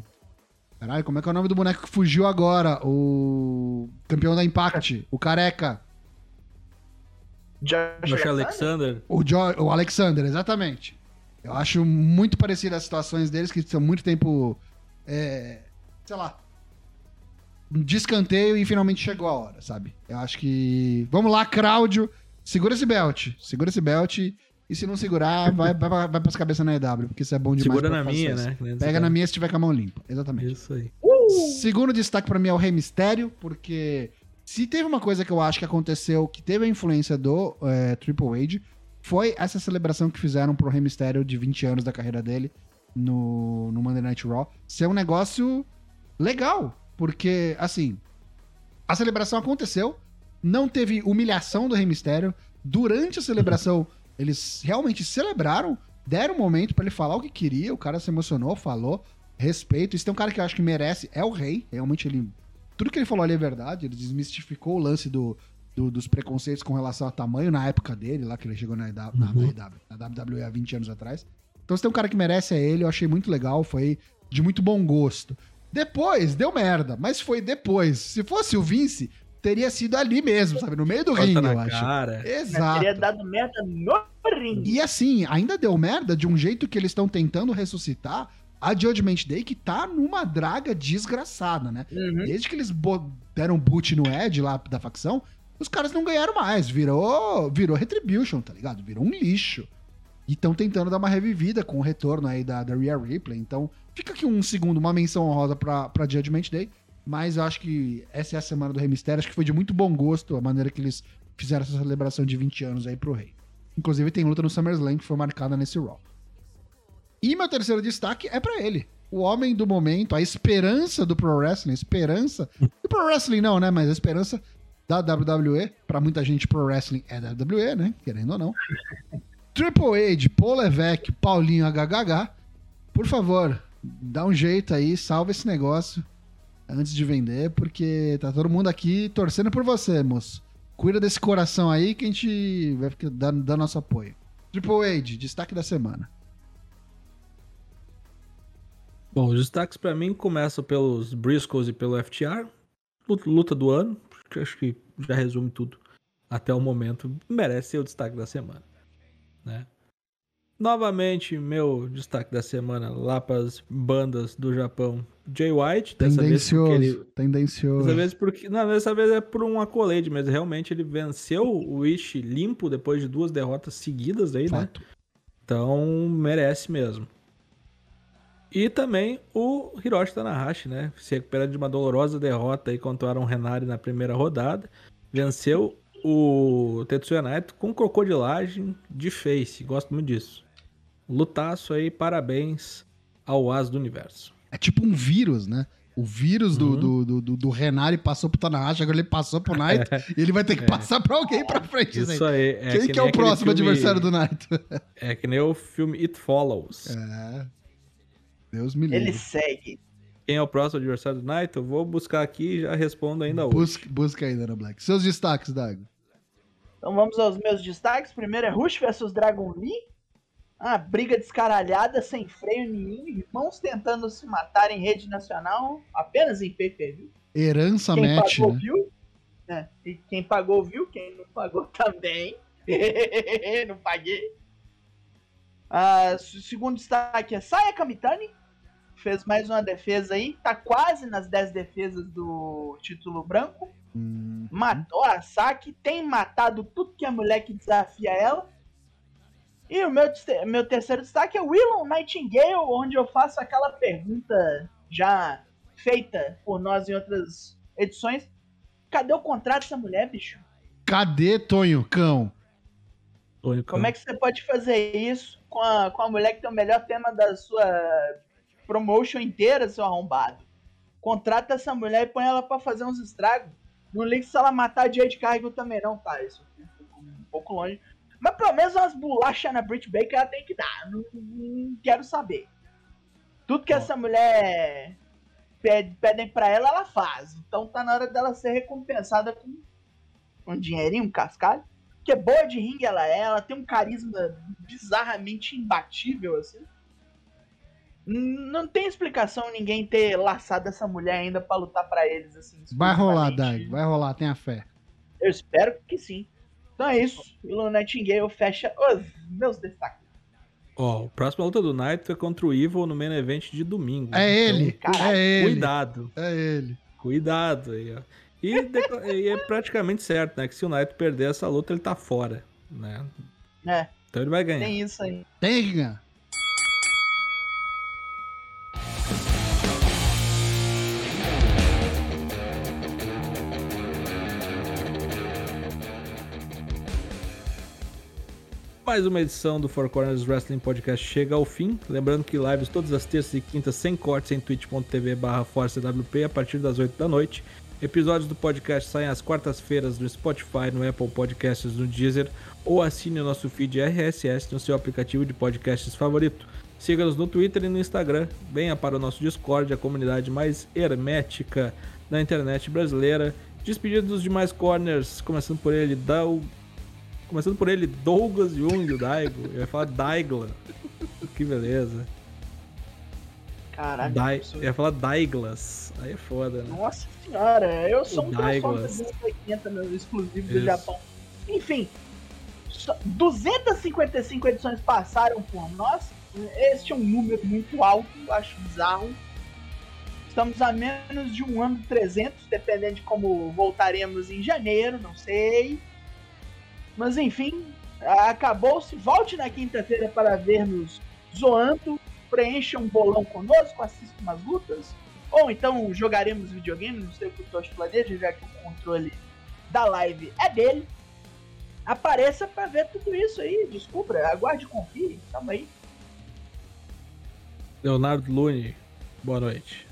C: Caralho, como é que é o nome do boneco que fugiu agora? O campeão da Impact, o careca.
B: Josh
A: Alexander.
C: O, jo o Alexander, exatamente. Eu acho muito parecido as situações deles, que são muito tempo. é, sei lá. De escanteio e finalmente chegou a hora, sabe? Eu acho que. Vamos lá, Cláudio. Segura esse belt. Segura esse belt. E se não segurar, vai, vai, vai pras cabeças na EW, porque isso é bom demais.
A: Segura na minha, né?
C: Pega na minha se tiver com a mão limpa. Exatamente.
A: Isso aí.
C: Segundo destaque pra mim é o Rei Mistério, porque se teve uma coisa que eu acho que aconteceu que teve a influência do é, Triple H, foi essa celebração que fizeram pro Rei Mistério de 20 anos da carreira dele no, no Monday Night Raw. Ser um negócio legal, porque, assim, a celebração aconteceu, não teve humilhação do Rei Mistério. Durante a celebração, eles realmente celebraram, deram um momento pra ele falar o que queria, o cara se emocionou, falou, respeito. Isso tem um cara que eu acho que merece, é o Rei. Realmente ele. Tudo que ele falou ali é verdade. Ele desmistificou o lance do, do- dos preconceitos com relação a tamanho na época dele, lá que ele chegou na, EW, na, na, WWE há 20 anos atrás. Então se tem um cara que merece é ele, eu achei muito legal, foi de muito bom gosto. Depois, deu merda, mas foi depois. Se fosse o Vince, teria sido ali mesmo, sabe? No meio do
A: Corta
C: ringue,
A: na
C: eu acho.
A: cara.
C: Exato.
B: Teria dado merda no ringue.
C: E assim, ainda deu merda de um jeito que eles estão tentando ressuscitar a Judgment Day, que tá numa draga desgraçada, né?
B: Uhum.
C: Desde que eles deram boot no Ed lá da facção, os caras não ganharam mais. Virou, virou Retribution, tá ligado? Virou um lixo. E estão tentando dar uma revivida com o retorno aí da, da Rhea Ripley. Então, fica aqui um segundo, uma menção honrosa pra, pra Judgment Day. Mas eu acho que essa é a semana do Rei Mistério. Acho que foi de muito bom gosto a maneira que eles fizeram essa celebração de 20 anos aí pro Rei. Inclusive, tem luta no SummerSlam que foi marcada nesse Raw. E meu terceiro destaque é pra ele. O homem do momento, a esperança do Pro Wrestling, a esperança. Do Pro Wrestling não, né? Mas a esperança da WWE. Pra muita gente, Pro Wrestling é WWE, né? Querendo ou não. Triple H, Paul Levesque, Paulinho HHH. Por favor, dá um jeito aí, salva esse negócio antes de vender, porque tá todo mundo aqui torcendo por você, moço. Cuida desse coração aí que a gente vai ficar dando, dando nosso apoio. Triple H, destaque da semana.
A: Bom, os destaques pra mim começam pelos Briscoes e pelo FTR. Luta- do ano, acho que já resume tudo até o momento. Merece ser o destaque da semana. Né? Novamente, meu destaque da semana lá para as bandas do Japão. Jay White, dessa vez porque ele,
C: tendencioso.
A: Dessa vez, porque, não, dessa vez é por um accolade, mas realmente ele venceu o Ishi limpo depois de duas derrotas seguidas aí, né?
C: Fato.
A: Então merece mesmo. E também o Hiroshi Tanahashi, né? Se recupera de uma dolorosa derrota aí contra o Aaron Renari na primeira rodada. Venceu o Tetsuya Naito com crocodilagem de face. Gosto muito disso. Lutaço aí, parabéns ao As do Universo.
C: É tipo um vírus, né? O vírus do,
A: Uhum.
C: do, do, do, do Renari passou pro Tanahashi, agora ele passou pro Naito e ele vai ter que passar pra alguém pra frente. né?
A: Isso aí. É
C: Quem que, é
A: nem
C: o próximo
A: filme-
C: adversário do Naito?
A: É que nem o filme It Follows.
C: É. Deus me livre.
B: Ele segue.
A: Quem é o próximo adversário do Naito? Eu vou buscar aqui e já respondo ainda hoje.
C: Busca, busca aí, Dana Black. Seus destaques, Dago.
B: Então vamos aos meus destaques. Primeiro é Rush versus Dragon Lee. Uma briga descaralhada, sem freio nenhum, irmãos tentando se matar em rede nacional, apenas em pay-per-view.
C: Herança
B: Quem
C: match,
B: pagou
C: né?
B: viu, né? E quem pagou viu, quem não pagou também. não paguei. Ah, segundo destaque é Saya Kamitani. Fez mais uma defesa aí. Tá quase nas 10 defesas do título branco.
C: Hum,
B: Matou a Saki. Tem matado tudo que a mulher que desafia ela. E o meu, meu terceiro destaque é Willow Nightingale, onde eu faço aquela pergunta já feita por nós em outras edições. Cadê o contrato dessa mulher, bicho?
C: Cadê Tonho, cão?
A: Tonho
B: Como é que você pode fazer isso com a, com a mulher que tem o melhor tema da sua promotion inteira, seu arrombado? Contrata essa mulher e põe ela pra fazer uns estragos. Não liga se ela matar a Jade Cargill também, não, tá? Isso fica um pouco longe. Mas pelo menos umas bolachas na Britt Baker ela tem que dar. Não, não quero saber. Tudo que
A: Ó.
B: essa mulher pede, pedem pra ela, ela faz. Então tá na hora dela ser recompensada com um dinheirinho, um cascalho. Porque boa de ringue ela é, ela tem um carisma bizarramente imbatível, assim. Não tem explicação ninguém ter laçado essa mulher ainda pra lutar pra eles, assim.
C: Vai rolar. Dag. Vai rolar, tenha fé.
B: Eu espero que sim. Então é isso. Willow Nightingale fecha os meus destaques.
A: Ó, o próximo luta do Night é contra o Evil no main event de domingo.
C: É ele.
B: caralho,
C: é ele.
A: Cuidado,
C: É ele.
A: cuidado aí, ó. E, e é praticamente certo, né? Que se o Knight perder essa luta, ele tá fora, né?
B: É,
A: Então ele vai ganhar.
B: tem isso aí.
C: Tem que ganhar.
A: Mais uma edição do Four Corners Wrestling Podcast chega ao fim. Lembrando que lives todas as terças e quintas sem cortes em twitch.tv barra a partir das 8 da noite. Episódios do podcast saem às quartas-feiras no Spotify, no Apple Podcasts, no Deezer ou assine o nosso feed RSS no seu aplicativo de podcasts favorito. Siga-nos no Twitter e no Instagram. Venha para o nosso Discord, a comunidade mais hermética da internet brasileira. Despedidos dos demais corners, começando por ele, Dal Começando por ele, Douglas Jung, o Daigo. Eu ia falar Daigla. Que beleza.
B: Caralho.
A: Dai... Eu ia falar Daiglas. Aí é foda, né?
B: Nossa senhora, eu sou um Transformers
A: Douglas.
B: dos anos 80 no exclusivo do
A: Isso.
B: Japão. Enfim, só- 255 edições passaram por nós. Este é um número muito alto, eu acho bizarro. Estamos a menos de um ano de 300, dependendo de como voltaremos em janeiro, não sei. Mas enfim, acabou-se. Volte na quinta-feira para ver-nos zoando. Preencha um bolão conosco, assista umas lutas. Ou então jogaremos videogame, não sei o que o Tosh planeja, já que o controle da live é dele. Apareça para ver tudo isso aí, descubra, aguarde confie, tamo aí.
A: Leonardo Lune, boa noite.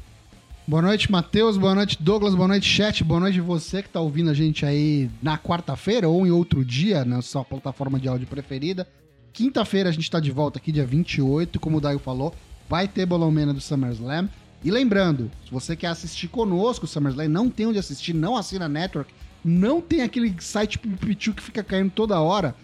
C: Boa noite, Matheus. Boa noite, Douglas. Boa noite, chat. Boa noite você que tá ouvindo a gente aí na quarta-feira ou em outro dia, na sua plataforma de áudio preferida. Quinta-feira a gente tá de volta aqui, dia 28, como o Daio falou. Vai ter Bolão do SummerSlam. E lembrando, se você quer assistir conosco o SummerSlam, não tem onde assistir, não assina a Network, não tem aquele site pipichu que fica caindo toda hora,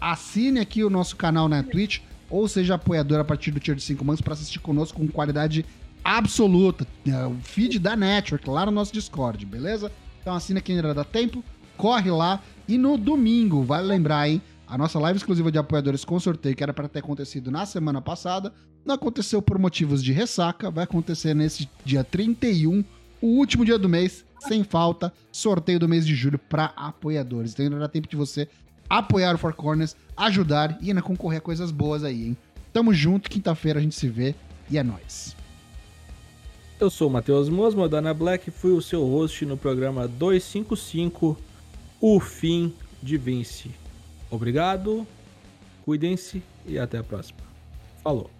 C: assine aqui o nosso canal na Twitch ou seja apoiador a partir do tier de 5 manos para assistir conosco com qualidade absoluta. É, o feed da Network lá no nosso Discord, beleza? Então assina quem ainda dá tempo, corre lá. E no domingo, vale lembrar, hein? A nossa live exclusiva de apoiadores com sorteio, que era para ter acontecido na semana passada, não aconteceu por motivos de ressaca, vai acontecer nesse dia 31, o último dia do mês, sem falta, sorteio do mês de julho para apoiadores. Então ainda dá tempo de você apoiar o Four Corners, ajudar e ainda concorrer a coisas boas aí, hein? Tamo junto, quinta-feira a gente se vê e é nóis.
A: Eu sou o Matheus Mosma, da Ana Black, fui o seu host no programa 255, O Fim de Vince. Obrigado, cuidem-se e até a próxima. Falou.